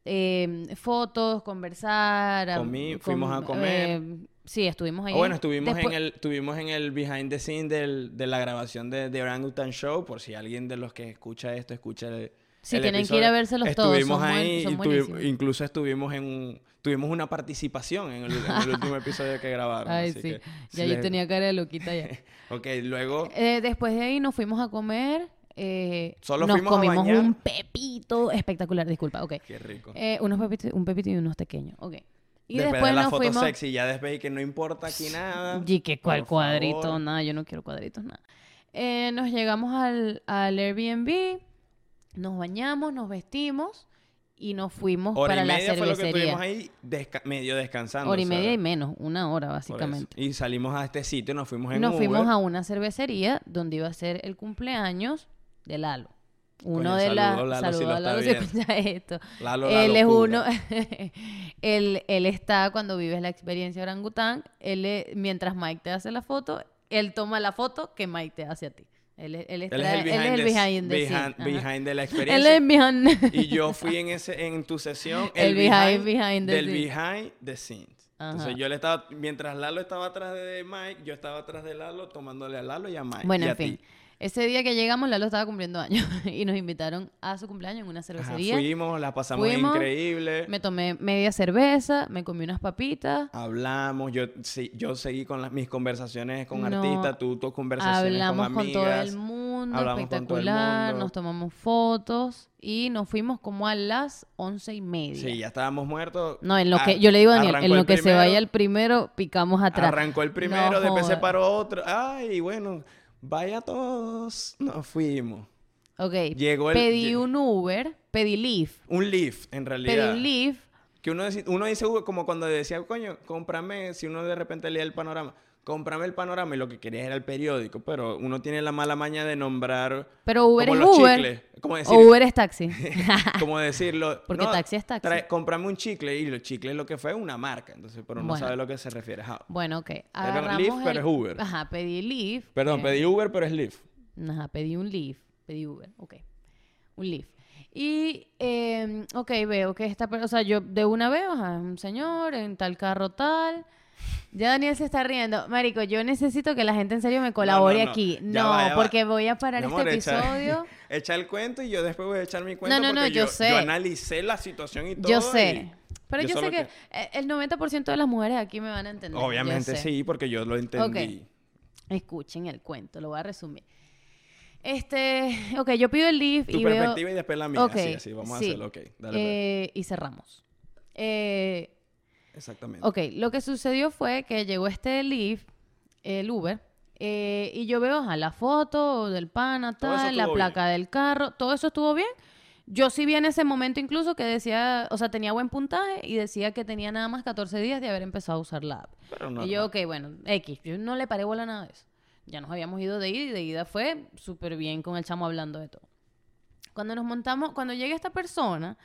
Eh, fotos, conversar. Comí- fuimos a comer. eh, sí, estuvimos ahí. Ah, bueno, estuvimos Después- en el, estuvimos en el behind the scene del- de la grabación de, de Orangutan Show, por si alguien de los que escucha esto escucha el, Sí, el tienen que ir a vérselos todos, Estuvimos son buen- ahí, y incluso estuvimos en un, tuvimos una participación en el, en el último episodio que grabaron. Ay, así sí. que, si Ya yo les- tenía cara de loquita ya. Ok, luego Eh, después de ahí nos fuimos a comer. eh, Solo nos fuimos a comimos bañar. un pepito espectacular. Disculpa, ok. Qué rico. Eh, unos pepitos, un pepito y unos pequeños, ok. Y después, después, de la nos foto fuimos... sexy, ya después y que no importa aquí nada. Y que cuál cuadrito, favor. nada, yo no quiero cuadritos, nada. Eh, nos llegamos al, al Airbnb, nos bañamos, nos vestimos y nos fuimos Hora para y la media fue lo que cervecería. estuvimos ahí desca- medio descansando. Hora y media y menos, una hora básicamente. Y salimos a este sitio, nos fuimos en Nos fuimos a una cervecería donde iba a ser el cumpleaños de Lalo. Uno Coño, de las... saludos, Lalo, si lo está Lalo si viendo. escucha esto. Lalo, la él es uno... él, él está cuando vives la experiencia orangután. Él mientras Mike te hace la foto, él toma la foto que Mike te hace a ti. Él, es- él, Él es el él es behind, el the, behind the behind- behind de la Él experiencia. es behind... Y yo fui en ese en tu sesión El behind- behind the del behind the scenes. Entonces yo le estaba mientras Lalo estaba atrás de Mike, yo estaba atrás de Lalo tomándole a Lalo y a Mike. Bueno, y en a ti. Ese día que llegamos, Lalo estaba cumpliendo años y nos invitaron a su cumpleaños en una Ajá, cervecería. fuimos, la pasamos Fuimos, increíble. Me tomé media cerveza, me comí unas papitas. Hablamos, yo sí, yo seguí con las, mis conversaciones con No, artistas, tú tus conversaciones Hablamos con con, amigas. todo el mundo, hablamos con todo el espectacular. mundo. Nos tomamos fotos y nos fuimos como a las once y media. Sí, ya estábamos muertos. No, en lo Ah, que yo le digo a Daniel, en lo que se vaya el primero, picamos atrás. Arrancó el primero, No después se paró otro. Ay, bueno, vaya todos. Nos fuimos. Ok, Llegó el- pedí un Uber, pedí Lyft, Un lift, en realidad. pedí un Lyft. Que uno, dice- uno dice Uber como cuando decía, coño, cómprame, si uno de repente leía el panorama, cómprame el panorama y lo que quería era el periódico, pero uno tiene la mala maña de nombrar Pero Uber como es los Uber. chicles. Como decir, O Uber es taxi. como decirlo. Porque taxi es taxi. trae- cómprame un chicle y los chicles lo que fue una marca, entonces, pero no Bueno. sabe a lo que se refiere. Bueno, ok. Agarramos pero el- es Uber. Ajá, pedí Lyft. Perdón, eh, pedí Uber, pero es Lyft. Ajá, pedí un Lyft. Pedí Uber, ok. Un Lyft. Y, eh, ok, veo que esta persona, o sea, yo de una veo, ajá, un señor en tal carro tal. Ya Daniel se está riendo. Marico, yo necesito que la gente en serio me colabore no. aquí. Ya No, va, ya va. porque voy a parar este amor, echa- episodio. Echa, el cuento y yo después voy a echar mi cuento. No, no, no, yo sé. Yo analicé la situación y todo. Yo sé. y Pero yo, sé solo que, eh, el 90% de las mujeres aquí me van a entender. Obviamente sí, porque yo lo entendí. Escuchen el cuento, lo voy a resumir. Este, ok, yo pido el lift Tu y veo... perspectiva y después la mía. Ok, así, así, vamos sí. a hacerlo. Ok, dale. pues. Eh, y cerramos. Eh, Exactamente. ok, lo que sucedió fue que llegó este Lyft, el Uber, eh, y yo veo ajá, la foto del pana, tal, la placa del carro, todo eso estuvo bien. Yo sí vi en ese momento incluso que decía, o sea, tenía buen puntaje y decía que tenía nada más 14 días de haber empezado a usar la app. Pero no. y yo, ok, bueno, X, yo no le paré bola a nada de eso. Ya nos habíamos ido de ida y de ida fue súper bien con el chamo hablando de todo. Cuando nos montamos, cuando llega esta persona,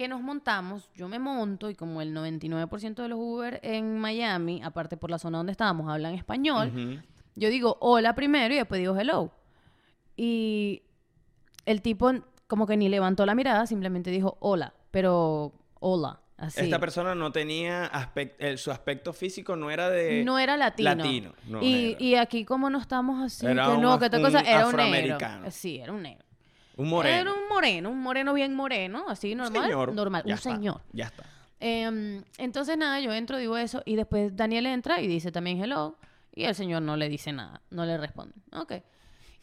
que nos montamos, yo me monto y como el 99% de los Uber en Miami, aparte por la zona donde estábamos, hablan español, yo digo hola primero y después digo hello. Y el tipo como que ni levantó la mirada, simplemente dijo hola, pero hola, así. Esta persona no tenía aspect- el- su aspecto físico no era de no era latino. latino, no y, era. y aquí como no estamos así, Era que un no, af- que otra un cosa, era un negro. Sí, era un negro. Un moreno. Era un moreno, un moreno bien moreno, así normal. señor. Normal, Ya un está, señor. Ya está. Em, entonces nada, yo entro, digo eso, y después Daniel entra y dice también hello, y el señor no le dice nada, no le responde. Ok.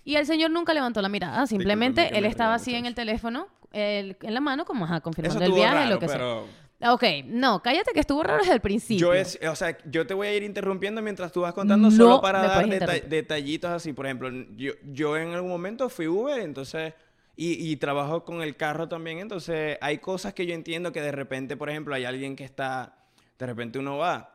Y el señor nunca levantó la mirada, simplemente él estaba así en el teléfono, el- en la mano, como ajá, confirmando el viaje, raro, lo que pero sea. Ok, no, cállate que estuvo raro desde el principio. yo es, o sea, yo te voy a ir interrumpiendo mientras tú vas contando No solo para dar deta- detallitos así, por ejemplo, yo, yo en algún momento fui Uber, entonces y, y trabajo con el carro también, entonces hay cosas que yo entiendo que de repente, por ejemplo, hay alguien que está de repente uno va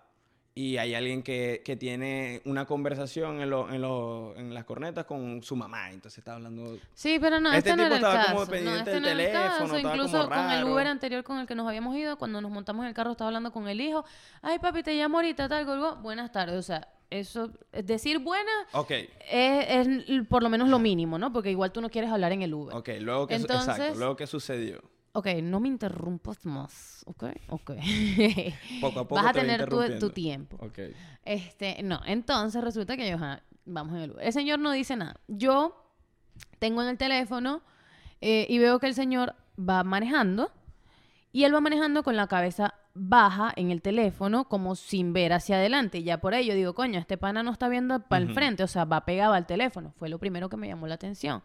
y hay alguien que, que tiene una conversación en, lo- en, lo- en las cornetas con su mamá, entonces está hablando Sí, pero no, Este este, no tipo era el estaba caso. como no, pendiente este del no teléfono, estaba Incluso como con el. Uber anterior con el que nos habíamos ido, cuando nos montamos en el carro, estaba hablando con el hijo. Ay, papi, te llamo ahorita, tal, colgó. Buenas tardes. O sea, eso, es decir buena es, es por lo menos lo mínimo, ¿no? Porque igual tú no quieres hablar en el Uber. ok, luego que Entonces- exacto, luego que sucedió. Ok, no me interrumpas más, ¿ok? Ok. Poco a poco Vas a te tener tu, tu tiempo. Ok. Este, no, entonces resulta que yo, ajá, vamos en el Uber. El señor no dice nada. Yo tengo en el teléfono eh, y veo que el señor va manejando y él va manejando con la cabeza baja en el teléfono como sin ver hacia adelante. Y ya por ello digo, coño, este pana no está viendo para el frente, o sea, va pegado al teléfono. Fue lo primero que me llamó la atención.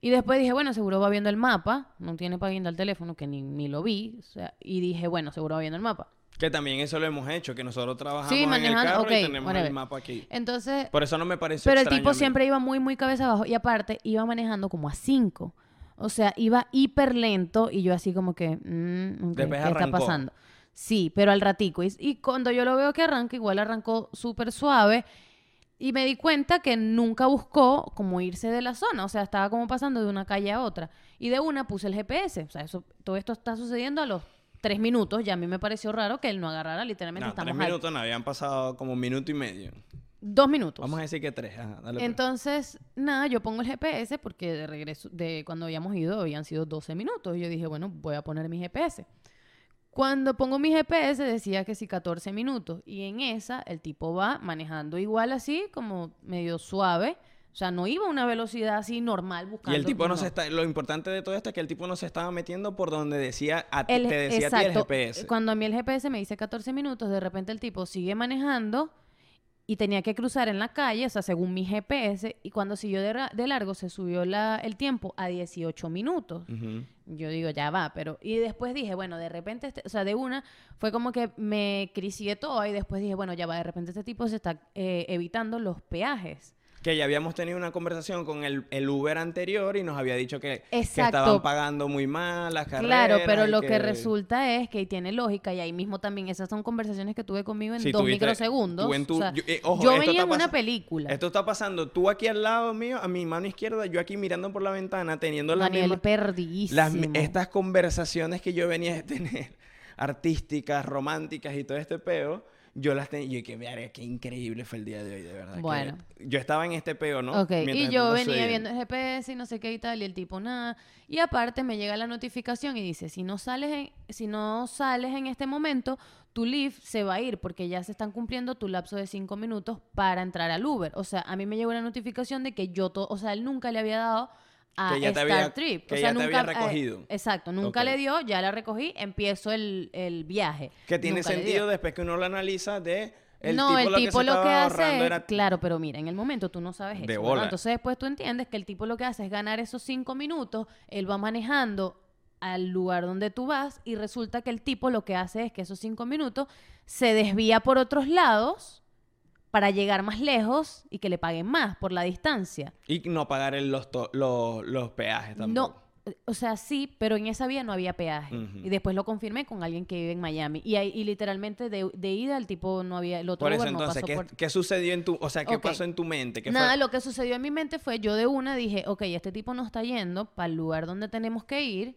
Y después dije, bueno, seguro va viendo el mapa, no tiene para guindar el teléfono, que ni, ni lo vi. O sea, y dije, bueno, seguro va viendo el mapa. Que también eso lo hemos hecho, que nosotros trabajamos Sí, en el manejando, carro y tenemos whatever. el mapa aquí. Entonces, Por eso no me parece Pero el tipo siempre iba muy, muy cabeza abajo. Y aparte, iba manejando como a 5. O sea, iba hiper lento y yo así como que, mm, ¿qué está pasando? Sí, pero al ratico. Y, y cuando yo lo veo que arranca, igual arrancó súper suave. Y me di cuenta que nunca buscó como irse de la zona. O sea, estaba como pasando de una calle a otra. Y de una puse el GPS. O sea, eso, todo esto está sucediendo a los tres minutos. Ya a mí me pareció raro que él no agarrara. Literalmente No, tres estamos a minutos no, habían pasado como un minuto y medio. Dos minutos. Vamos a decir que tres. Ajá, dale pues. Entonces, nada, yo pongo el GPS porque de regreso, de cuando habíamos ido, habían sido 12 minutos. Y yo dije, bueno, voy a poner mi GPS. Cuando pongo mi GPS decía que sí 14 minutos. Y en esa, el tipo va manejando igual así, como medio suave. O sea, no iba a una velocidad así normal buscando. Y el tipo no, se está... Lo importante de todo esto es que el tipo no se estaba metiendo por donde decía... A, ti- El- te decía a ti el. GPS. Cuando a mí el GPS me dice 14 minutos, de repente el tipo sigue manejando y tenía que cruzar en la calle, o sea, según mi GPS, y cuando siguió de, largo se subió la- el tiempo a 18 minutos. Yo digo, ya va, pero... Y después dije, bueno, de repente, este- o sea, de una, fue como que me cricié todo y después dije, bueno, ya va, de repente este tipo se está eh, evitando los peajes. Que ya habíamos tenido una conversación con el, el Uber anterior y nos había dicho que, que estaban pagando muy mal las carreras. Claro, pero lo que... resulta es que tiene lógica y ahí mismo también esas son conversaciones que tuve conmigo en Sí, dos tuviste- microsegundos. tú en tu- o sea, yo- eh, ojo, yo esto venía en una película. Esto está pasando tú aquí al lado mío, a mi mano izquierda, yo aquí mirando por la ventana, teniendo las Daniel mismas... perdidísimo. las estas conversaciones que yo venía a tener, artísticas, románticas y todo este peo, yo las tenía, yo que verga, qué increíble fue el día de hoy, de verdad. que Bueno. yo estaba en este peo, ¿no? Ok, Mientras y yo venía viendo el GPS y no sé qué y tal, y el tipo nada. Y aparte me llega la notificación y dice, si no sales en, si no sales en este momento, tu leave se va a ir porque ya se están cumpliendo tu lapso de cinco minutos para entrar al Uber. O sea, a mí me llegó la notificación de que yo, o sea, él nunca le había dado a Que ya te Star había- Trip. que o sea, ya te nunca, había eh, recogido. exacto, nunca le dio, ya la recogí, empiezo el, el viaje. Que tiene Nunca sentido después que uno lo analiza de... El no, tipo el lo tipo lo que hace era... claro, pero mira, en el momento tú no sabes eso. De ¿verdad? bola. Entonces después tú entiendes que el tipo lo que hace es ganar esos cinco minutos, él va manejando al lugar donde tú vas y resulta que el tipo lo que hace es que esos cinco minutos se desvía por otros lados para llegar más lejos y que le paguen más por la distancia. Y no pagar el- los, to- los, los peajes tampoco. No, o sea, sí, pero en esa vía no había peaje. Ujú. Y después lo confirmé con alguien que vive en Miami. Y, ahí, y literalmente de, de ida el tipo no había, el otro Por eso Uber no entonces, pasó ¿qué, por... qué sucedió en tu... O sea, ¿qué Ok. pasó en tu mente? ¿Qué Nada, fue? lo que sucedió en mi mente fue yo de una dije, ok, este tipo no está yendo para el lugar donde tenemos que ir.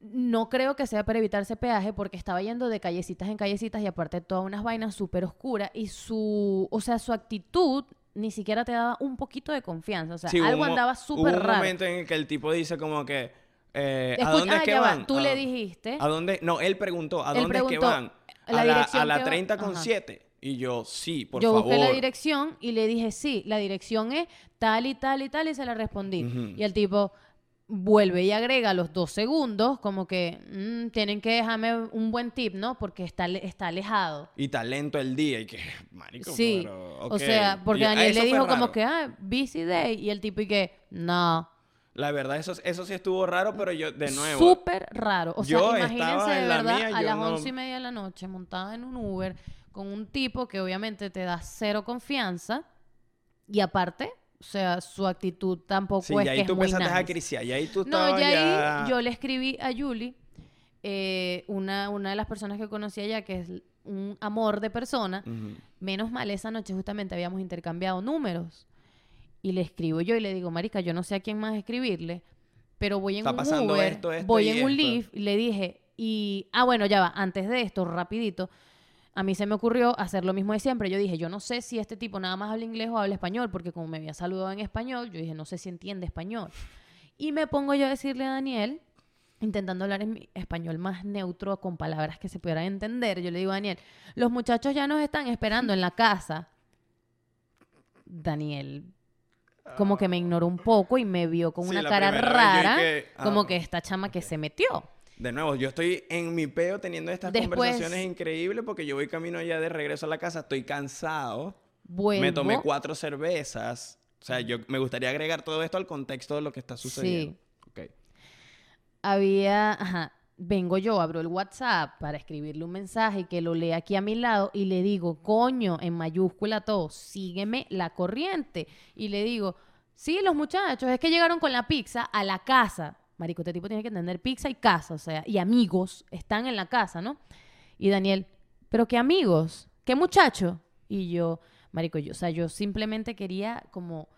No creo que sea para evitarse peaje porque estaba yendo de callecitas en callecitas y aparte todas unas vainas súper oscuras y su, o sea, su actitud ni siquiera te daba un poquito de confianza. O sea, Sí, hubo algo un andaba Hubo súper un raro. momento en el que el tipo dice como que... eh, ¿A dónde es ah, que ya va, van? Tú ¿A le dó- dijiste. ¿A dónde? No, él preguntó, ¿a Él dónde es que van? la a la, a la que va- 30 con ajá. 7. Y yo, sí, por yo favor. busqué la dirección y le dije, sí, la dirección es tal y tal y tal y se la respondí. Y el tipo vuelve y agrega los dos segundos como que "Mm, tienen que dejarme un buen tip, ¿no? Porque está, está alejado. Y talento el día. Y que, marico, sí, pero, o ok. sea, porque Y, Daniel le dijo como que, ah, busy day. Y el tipo y que, no, La verdad, eso, eso sí estuvo raro, pero yo, de nuevo... súper raro. O sea, yo imagínense de verdad mía, a las no- once y media de la noche montada en un Uber con un tipo que obviamente te da cero confianza y aparte, o sea, su actitud tampoco Sí, es y ahí que tú es muy a criciar. Y ahí tú No, estabas ya ya... ahí yo le escribí a Julie, eh, una, una de las personas que conocí allá, que es un amor de persona. Menos mal, esa noche justamente habíamos intercambiado números. Y le escribo yo y le digo, Marica, yo no sé a quién más escribirle, pero voy en Está un pasando Uber, esto, esto voy y en un esto". Lyft, y le dije, y, ah, bueno, ya va, antes de esto, rapidito, a mí se me ocurrió hacer lo mismo de siempre. Yo dije, yo no sé si este tipo nada más habla inglés o habla español, porque como me había saludado en español, yo dije, no sé si entiende español. Y me pongo yo a decirle a Daniel, intentando hablar en mi español más neutro, con palabras que se pudieran entender. Yo le digo a Daniel, los muchachos ya nos están esperando en la casa. Daniel como que me ignoró un poco y me vio con Sí, una cara primera rara, dije, ah, como que esta chama que se metió. De nuevo, yo estoy en mi peo teniendo estas Después- conversaciones increíbles porque yo voy camino ya de regreso a la casa, estoy cansado. Vuelvo. Me tomé cuatro cervezas. O sea, yo me gustaría agregar todo esto al contexto de lo que está sucediendo. Ok. había, ajá, vengo yo, abro el WhatsApp para escribirle un mensaje que lo lea aquí a mi lado y le digo, coño, en mayúscula todo, sígueme la corriente. Y le digo, Sí, los muchachos, es que llegaron con la pizza a la casa. Marico, este tipo tiene que entender pizza y casa, o sea, y amigos están en la casa, ¿no? Y Daniel, ¿pero qué amigos? ¿Qué muchacho? Y yo, Marico, yo, o sea, yo simplemente quería como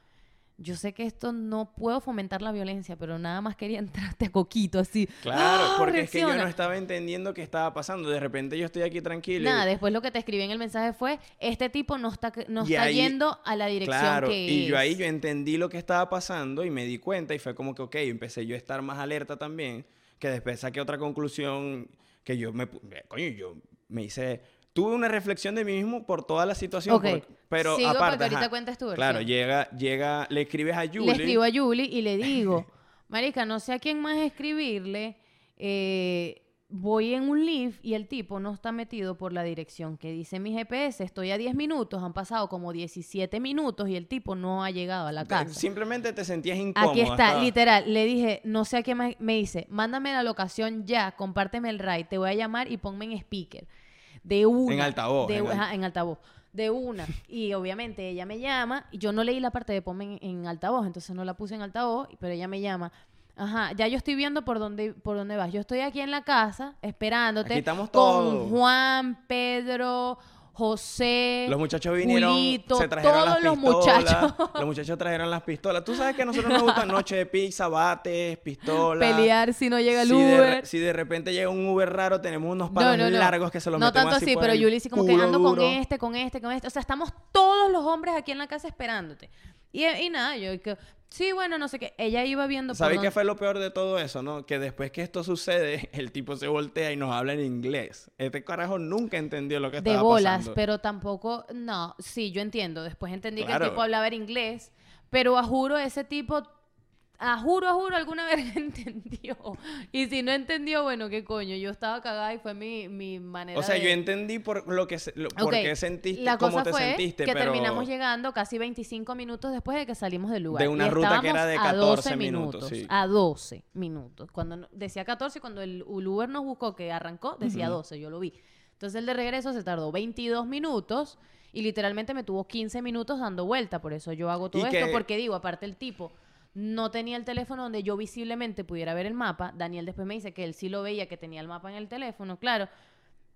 yo sé que esto no puedo fomentar la violencia, pero nada más quería entrarte a coquito así. Claro, ¡Ah! porque es que yo no estaba entendiendo qué estaba pasando. De repente yo estoy aquí tranquilo. y- Nada, después lo que te escribí en el mensaje fue, este tipo no está, no está ahí- yendo a la dirección Claro, que y yo es". ahí yo entendí lo que estaba pasando y me di cuenta y fue como que, ok, empecé yo a estar más alerta también, que después saqué otra conclusión que yo me, eh, coño, yo me hice, tuve una reflexión de mí mismo por toda la situación, Ok, por- pero sigo aparte, ahorita ajá, cuentes tu claro, llega, llega, le escribes a Julie, Le escribo a Julie y le digo, Marica, no sé a quién más escribirle. eh, voy en un live y el tipo no está metido por la dirección que dice mi GPS. Estoy a 10 minutos, han pasado como 17 minutos y el tipo no ha llegado a la casa. simplemente te sentías incómodo. Aquí está, literal. Le dije, no sé a quién más. Me dice, mándame la locación ya, compárteme el ride, te voy a llamar y ponme en speaker. De una. En altavoz, de- en al- ajá, en altavoz. De una. Y obviamente ella me llama. Y yo no leí la parte de ponme en, en altavoz, entonces no la puse en altavoz, pero ella me llama. Ajá, ya yo estoy viendo por dónde, por dónde vas. Yo estoy aquí en la casa esperándote. Aquí estamos con todos. Juan, Pedro, José. Los muchachos vinieron, Julito, se trajeron todos las los pistolas. muchachos. Los muchachos trajeron las pistolas. Tú sabes que a nosotros nos gustan noche de pizza, bates, pistolas. Pelear si no llega el si Uber. si de repente llega un Uber raro, tenemos unos palos No, no, no. largos que se los No metemos tanto así por pero Yuli sí como que ando con este, con este, con este. O sea, estamos todos los hombres aquí en la casa esperándote. Y, y nada, yo que sí, bueno, no sé qué. Ella iba viendo ¿Sabes dónde- qué fue lo peor de todo eso, no? Que después que esto sucede, el tipo se voltea y nos habla en inglés. Este carajo nunca entendió lo que de estaba bolas, pasando. pero tampoco, no, sí, yo entiendo. Después entendí que el tipo hablaba en inglés, pero a juro ese tipo, a juro, a juro, alguna vez entendió. Y si no entendió, bueno, qué coño, yo estaba cagada y fue mi, mi manera O sea, de... yo entendí por lo que lo- por Ok, qué sentiste, La cómo cosa te fue sentiste, que pero terminamos llegando casi 25 minutos después de que salimos del lugar. De una Y ruta que era de estábamos a 14 minutos, sí. A 12 minutos. Cuando decía 14, cuando el Uber nos buscó, que arrancó, decía 12, yo lo vi. Entonces el de regreso se tardó 22 minutos y literalmente me tuvo 15 minutos dando vuelta. Por eso yo hago todo esto, que- porque digo, aparte el tipo no tenía el teléfono donde yo visiblemente pudiera ver el mapa. Daniel después me dice que él sí lo veía, que tenía el mapa en el teléfono, claro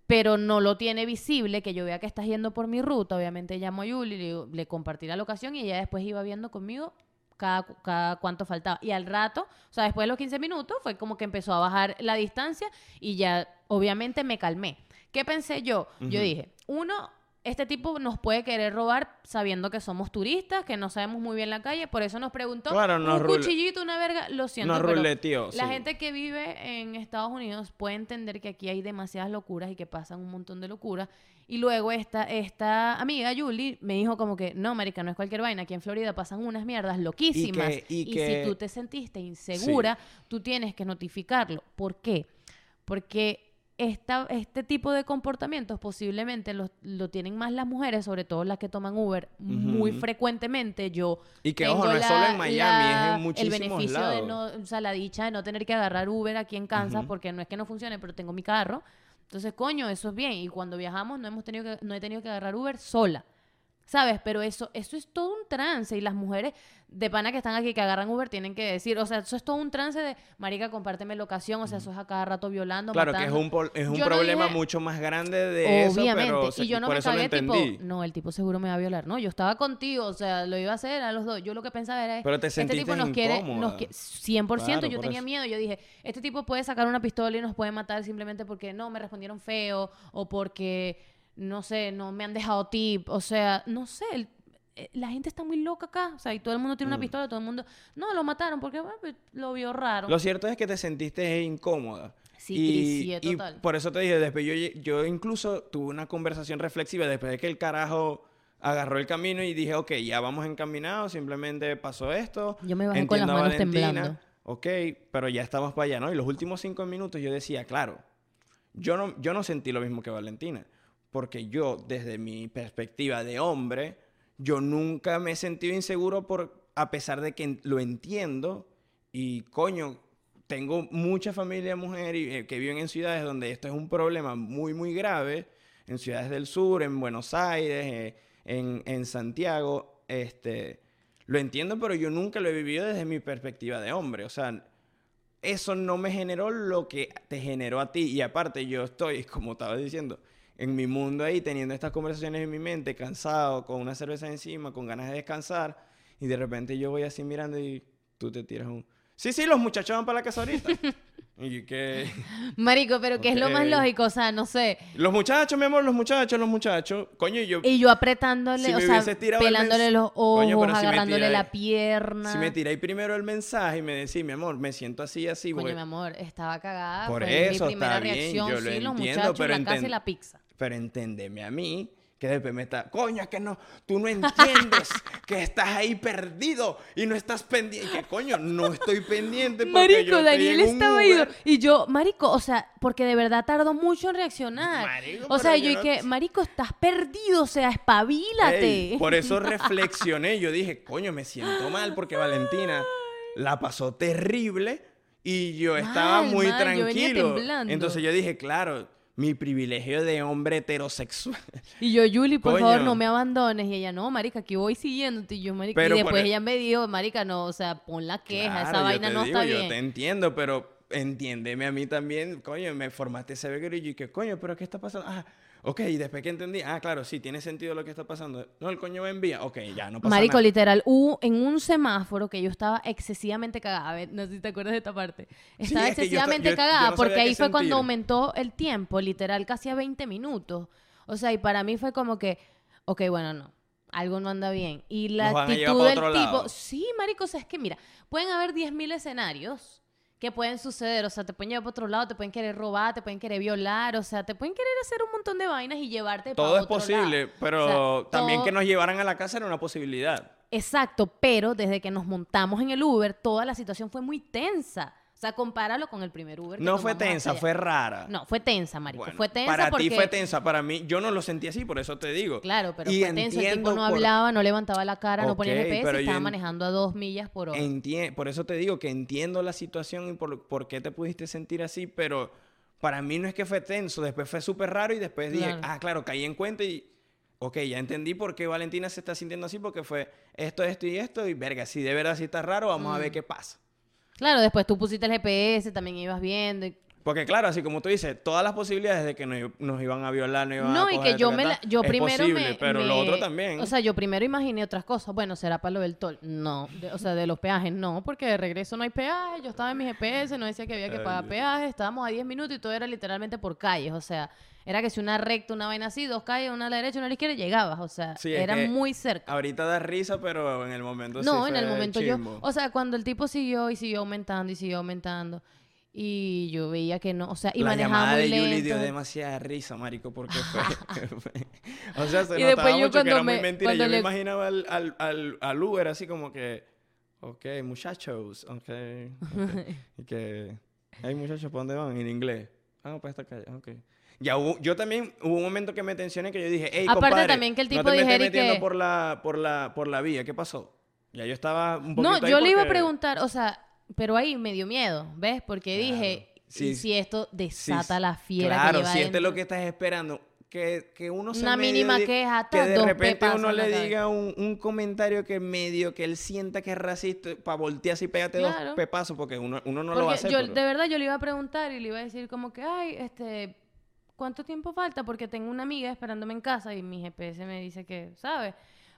pero no lo tiene visible, que yo vea que estás yendo por mi ruta, obviamente llamo a Yuli, le, le compartí la locación y ella después iba viendo conmigo cada, cada cuánto faltaba. Y al rato, o sea, después de los 15 minutos, fue como que empezó a bajar la distancia y ya obviamente me calmé. ¿Qué pensé yo? Yo dije, uno, este tipo nos puede querer robar sabiendo que somos turistas, que no sabemos muy bien la calle, por eso nos preguntó Claro, nos un cuchillito, una verga, lo siento, nos pero ruleteó. la sí. gente que vive en Estados Unidos puede entender que aquí hay demasiadas locuras y que pasan un montón de locuras. Y luego esta, esta amiga, Julie, me dijo como que, no, marica, no es cualquier vaina. Aquí en Florida pasan unas mierdas loquísimas. que- y Y, que- si tú te sentiste insegura, tú tienes que notificarlo. ¿Por qué? Porque esta, este tipo de comportamientos posiblemente lo, lo tienen más las mujeres, sobre todo las que toman Uber muy Ujú. frecuentemente. Yo Y que, tengo ojo, no es solo en Miami, es en el muchísimos beneficio de lados. no, o sea, la dicha de no tener que agarrar Uber aquí en Kansas, Ujú. porque no es que no funcione, pero tengo mi carro. Entonces, coño, eso es bien. Y cuando viajamos no hemos tenido que, no he tenido que agarrar Uber sola. ¿Sabes? Pero eso, eso es todo un trance. Y las mujeres de pana que están aquí que agarran Uber tienen que decir, o sea, eso es todo un trance de, marica, compárteme locación. O sea, eso es a cada rato violando, Claro que es un, es un Yo no problema dije- mucho más grande de eso, Obviamente. pero se- y yo no por me eso lo cagué tipo, no, el tipo seguro me va a violar. No, yo estaba contigo, o sea, lo iba a hacer a los dos. Yo lo que pensaba era, Pero te este tipo nos quiere, nos incómoda. qui- 100%, Claro, yo tenía eso. miedo. Yo dije, este tipo puede sacar una pistola y nos puede matar simplemente porque no, me respondieron feo o porque, no sé, no me han dejado tip. O sea, no sé, el- eh, la gente está muy loca acá. O sea, y todo el mundo tiene una Mm. pistola, todo el mundo, no, lo mataron porque bueno, pues, lo vio raro. Lo cierto es que te sentiste incómoda. Sí, y, cricié y total. por eso te dije, después yo, yo incluso tuve una conversación reflexiva después de que el carajo agarró el camino y dije, ok, ya vamos encaminados, simplemente pasó esto. Yo me bajé con las manos Valentina, temblando. Ok, pero ya estamos para allá, ¿no? Y los últimos cinco minutos yo decía, claro, yo no, yo no sentí lo mismo que Valentina, porque yo, desde mi perspectiva de hombre, yo nunca me he sentido inseguro por, a pesar de que lo entiendo y, coño, tengo mucha familia mujer y, eh, que viven en ciudades donde esto es un problema muy, muy grave, en ciudades del sur, en Buenos Aires, eh, en, en Santiago, este... lo entiendo, pero yo nunca lo he vivido desde mi perspectiva de hombre. O sea, eso no me generó lo que te generó a ti. Y aparte, yo estoy, como estaba diciendo, en mi mundo ahí, teniendo estas conversaciones en mi mente, cansado, con una cerveza encima, con ganas de descansar. Y de repente yo voy así mirando y tú te tiras un... Sí, sí, los muchachos van para la casa ahorita. y que... Marico, pero que es lo más lógico, o sea, no sé. Los muchachos, mi amor, los muchachos, los muchachos. Coño, y yo... Y yo apretándole, Si o sea, pelándole los ojos, Coño, si agarrándole tiráis- la pierna. Si me tiráis primero el mensaje y me decís, mi amor, me siento así, así, Coño, voy- mi amor, estaba cagada. Por eso, mi primera está bien, reacción, yo lo sí, los entiendo, muchachos, pero la casa y la pizza. Pero entendeme a mí, que después me está, coño, es que no, tú no entiendes que estás ahí perdido y no estás pendiente. Que coño, no estoy pendiente porque Marico, yo Daniel en un estaba ido. Y yo, Marico, o sea, porque de verdad tardó mucho en reaccionar. Marico, o sea, yo y no- que, Marico, estás perdido, o sea, espabilate. Ey, por eso reflexioné. Yo dije, coño, me siento mal porque Valentina la pasó terrible y yo estaba muy mal, yo venía tranquilo. Entonces yo dije, claro, mi privilegio de hombre heterosexual. Y yo, Julie, por Coño. favor, no me abandones. Y ella, no, marica, aquí voy siguiéndote. Y yo, marica, Pero y después e- ella me dijo, marica, no, o sea, pon la queja, Claro, esa yo vaina no digo, está Yo bien. te entiendo, pero entiéndeme a mí también. Coño, me formaste ese grillo y que, coño, pero ¿qué está pasando? Ah, ok, y después que entendí, ah, claro, sí, tiene sentido lo que está pasando. No, el coño va en vía. Ok, ya, no pasa Marico, nada. literal, hubo en un semáforo que yo estaba excesivamente cagada. A ver, no sé si te acuerdas de esta parte. Estaba es que yo ta- excesivamente yo- yo cagada no porque ahí fue cuando aumentó el tiempo, literal, casi a 20 minutos. O sea, y para mí fue como que, ok, bueno, no. Algo no anda bien. Y la actitud del tipo. lado. Sí, marico, o sea, es que mira, pueden haber 10.000 escenarios que pueden suceder. O sea, te pueden llevar para otro lado, te pueden querer robar, te pueden querer violar, o sea, te pueden querer hacer un montón de vainas y llevarte Todo pa' es otro posible, pero O sea, también todo- que nos llevaran a la casa era una posibilidad. Exacto, pero desde que nos montamos en el Uber, toda la situación fue muy tensa. Sea, compáralo con el primer Uber. que No fue tensa, fue rara. No, fue tensa, marico. Bueno, fue tensa para porque... ti fue tensa, para mí yo no lo sentí así, por eso te digo. Claro, pero Y fue tensa. El tipo no por- hablaba, no levantaba la cara, no ponía GPS pero estaba en- manejando a dos millas por hora. Entie- por eso te digo que entiendo la situación y por, por qué te pudiste sentir así, pero para mí no es que fue tenso, después fue súper raro y después dije, Claro. ah, claro, caí en cuenta y, ok, ya entendí por qué Valentina se está sintiendo así, porque fue esto, esto y esto, y verga, si de verdad sí está raro, vamos Mm. a ver qué pasa. Claro, después tú pusiste el GPS, también ibas viendo. y- Porque claro, así como tú dices, todas las posibilidades de que nos, nos iban a violar, nos iban a No, y que yo me la- yo es primero posible, me, pero lo otro también. O sea, yo primero imaginé otras cosas. Bueno, será para lo del toll. No, de- o sea, de los peajes no, porque de regreso no hay peaje. Yo estaba en mi GPS, no decía que había que pagar peaje. Estábamos a 10 minutos y todo era literalmente por calles. O sea, era que si una recta, una vaina así, dos calles, una a la derecha, una a la izquierda, llegabas. O sea, Sí, era muy cerca. Ahorita da risa, pero en el momento sí No, en el momento yo, o sea, cuando el tipo siguió y siguió aumentando y siguió aumentando y yo veía que no, o sea, y la manejaba llamada muy de Yuli dio lento. demasiada risa, marico, porque fue... o sea, se Y notaba después yo mucho que era me- muy mentira. Yo me le- imaginaba al, al, al, al Uber así como que... Ok, muchachos, ok. ok. y que... Hey, muchachos, ¿para dónde van? En inglés. Ah, para esta calle, ok. Ya hubo, yo también hubo un momento que me tensioné que yo dije, hey, Aparte compadre, también que el tipo no te me estés metiendo que- por la, por la, por la vía, ¿qué pasó? Ya yo estaba un poquito No, ahí yo le iba a porque- preguntar, o sea, pero ahí me dio miedo, ¿ves? Porque Claro. dije, Sí, ¿y si esto Sí, desata la fiera Claro, que lleva si esto es lo que estás esperando, que, que uno se Una medio mínima di- queja, que de repente uno le diga un, un comentario que medio que él sienta que es racista para voltearse y pégate Claro. dos pepazos porque uno, uno no Porque lo va a hacer. yo, de verdad, yo le iba a preguntar y le iba a decir como que, ay, este, ¿cuánto tiempo falta? Porque tengo una amiga esperándome en casa y mi GPS me dice que, ¿sabes?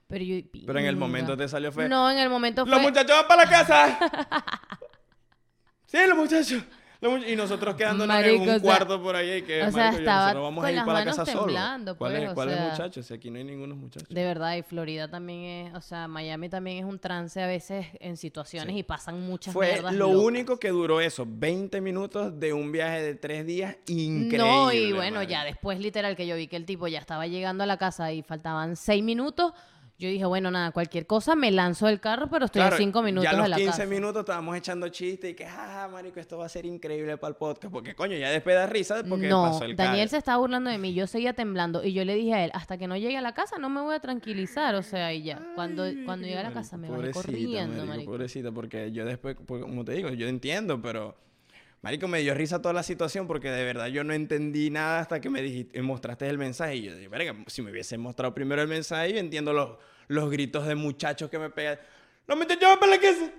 Pero yo... Pero en el momento te salió feo. No, en el momento ¡Los fue... muchachos van para la casa! sí, los muchachos. Los much- y nosotros quedándonos Marico, en un cuarto por ahí que o sea, marico, yo, nosotros vamos a ir para la casa temblando, ¿Cuáles pues, o? Si aquí no hay ningunos muchachos. De verdad, y Florida también es, o sea, Miami también es un trance a veces en situaciones Sí. y pasan muchas Fue mierdas lo locas. único que duró eso, 20 minutos de un viaje de tres días increíble. No, y bueno, ya después literal que yo vi que el tipo ya estaba llegando a la casa y faltaban seis minutos, yo dije, bueno, nada, cualquier cosa, me lanzo del carro, pero estoy Claro, a cinco minutos ya a los de la 15 casa. minutos estábamos echando chistes y que, jaja, marico, esto va a ser increíble para el podcast. Porque, coño, ya después da risa porque no, pasó el Daniel cague. se estaba burlando de mí, yo seguía temblando y yo le dije a él, hasta que no llegue a la casa no me voy a tranquilizar, o sea, y ya, cuando, cuando llegue a la casa me voy corriendo, marico, marico. Pobrecita, porque yo después, pues, como te digo, yo entiendo, pero... Marico, me dio risa toda la situación porque de verdad yo no entendí nada hasta que me dijiste, mostraste el mensaje. Y yo dije, si me hubiese mostrado primero el mensaje, yo entiendo los gritos de muchachos que me pegan. ¡No me te llevas para la casa!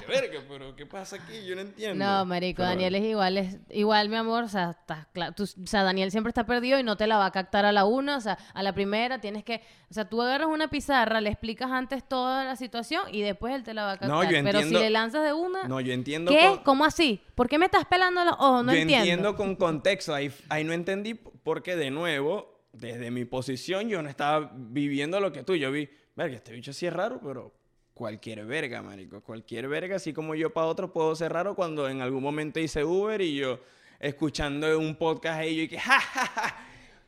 ¡Qué verga! Pero ¿qué pasa aquí? Yo no entiendo. No, marico, Pero- Daniel es igual, es igual, mi amor, o sea, estás tú- o sea, Daniel siempre está perdido y no te la va a captar a la una, o sea, a la primera tienes que, o sea, tú agarras una pizarra, le explicas antes toda la situación y después él te la va a captar. No, yo Pero si entiendo- le lanzas de una, No, yo entiendo ¿qué? con- ¿Cómo así? ¿Por qué me estás pelando los ojos? No yo entiendo. entiendo con contexto. Ahí, ahí no entendí porque, de nuevo, desde mi posición, yo no estaba viviendo lo que tú. Yo vi, verga, este bicho sí es raro, pero cualquier verga, marico. Cualquier verga, así como yo para otro puedo ser raro cuando en algún momento hice Uber y yo escuchando un podcast ahí, yo dije, ¡ja, ja, ja!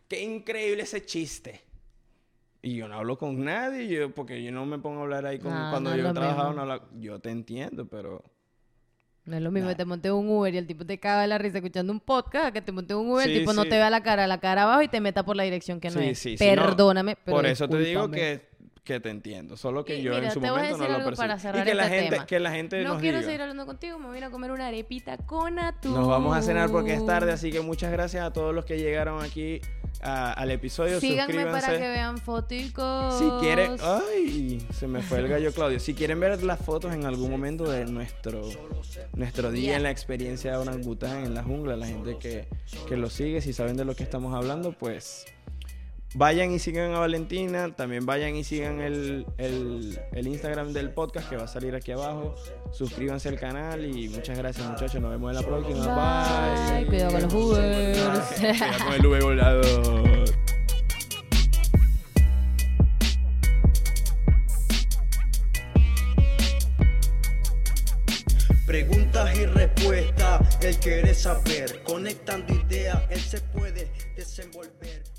¡Qué increíble ese chiste! Y yo no hablo con nadie, yo, porque yo no me pongo a hablar ahí con, No, cuando no yo lo trabajaba. mismo. No habla- yo te entiendo, pero... No es lo mismo, Nah. te monté un Uber y el tipo te caga de la risa escuchando un podcast, que te monté un Uber, Sí, el tipo no te vea la cara, la cara abajo y te meta por la dirección que no Sí, es. sí, sí, no. Perdóname, pero Por eso te digo que, que te entiendo. Solo que Y yo mira, en su te voy a no decir lo algo para cerrar y que la este gente, tema. que la gente No nos quiero diga. seguir hablando contigo, me voy a ir a comer una arepita con atún. Nos vamos a cenar porque es tarde, así que muchas gracias a todos los que llegaron aquí a- al episodio. Síganme Suscríbanse. para que vean foticos. Si quieren, ay, se me fue el gallo Claudio. Si quieren ver las fotos en algún momento de nuestro nuestro día en la experiencia de orangután en la jungla, la gente que, que lo sigue, si saben de lo que estamos hablando, pues vayan y sigan a Valentina. También vayan y sigan el, el, el Instagram del podcast que va a salir aquí abajo. Suscríbanse al canal y muchas gracias, muchachos. Nos vemos en la próxima. Bye. Bye. Cuidado con los Ubers. Cuidado con el Uber volador. Preguntas y respuestas, él quiere saber. Conectando ideas, él se puede desenvolver.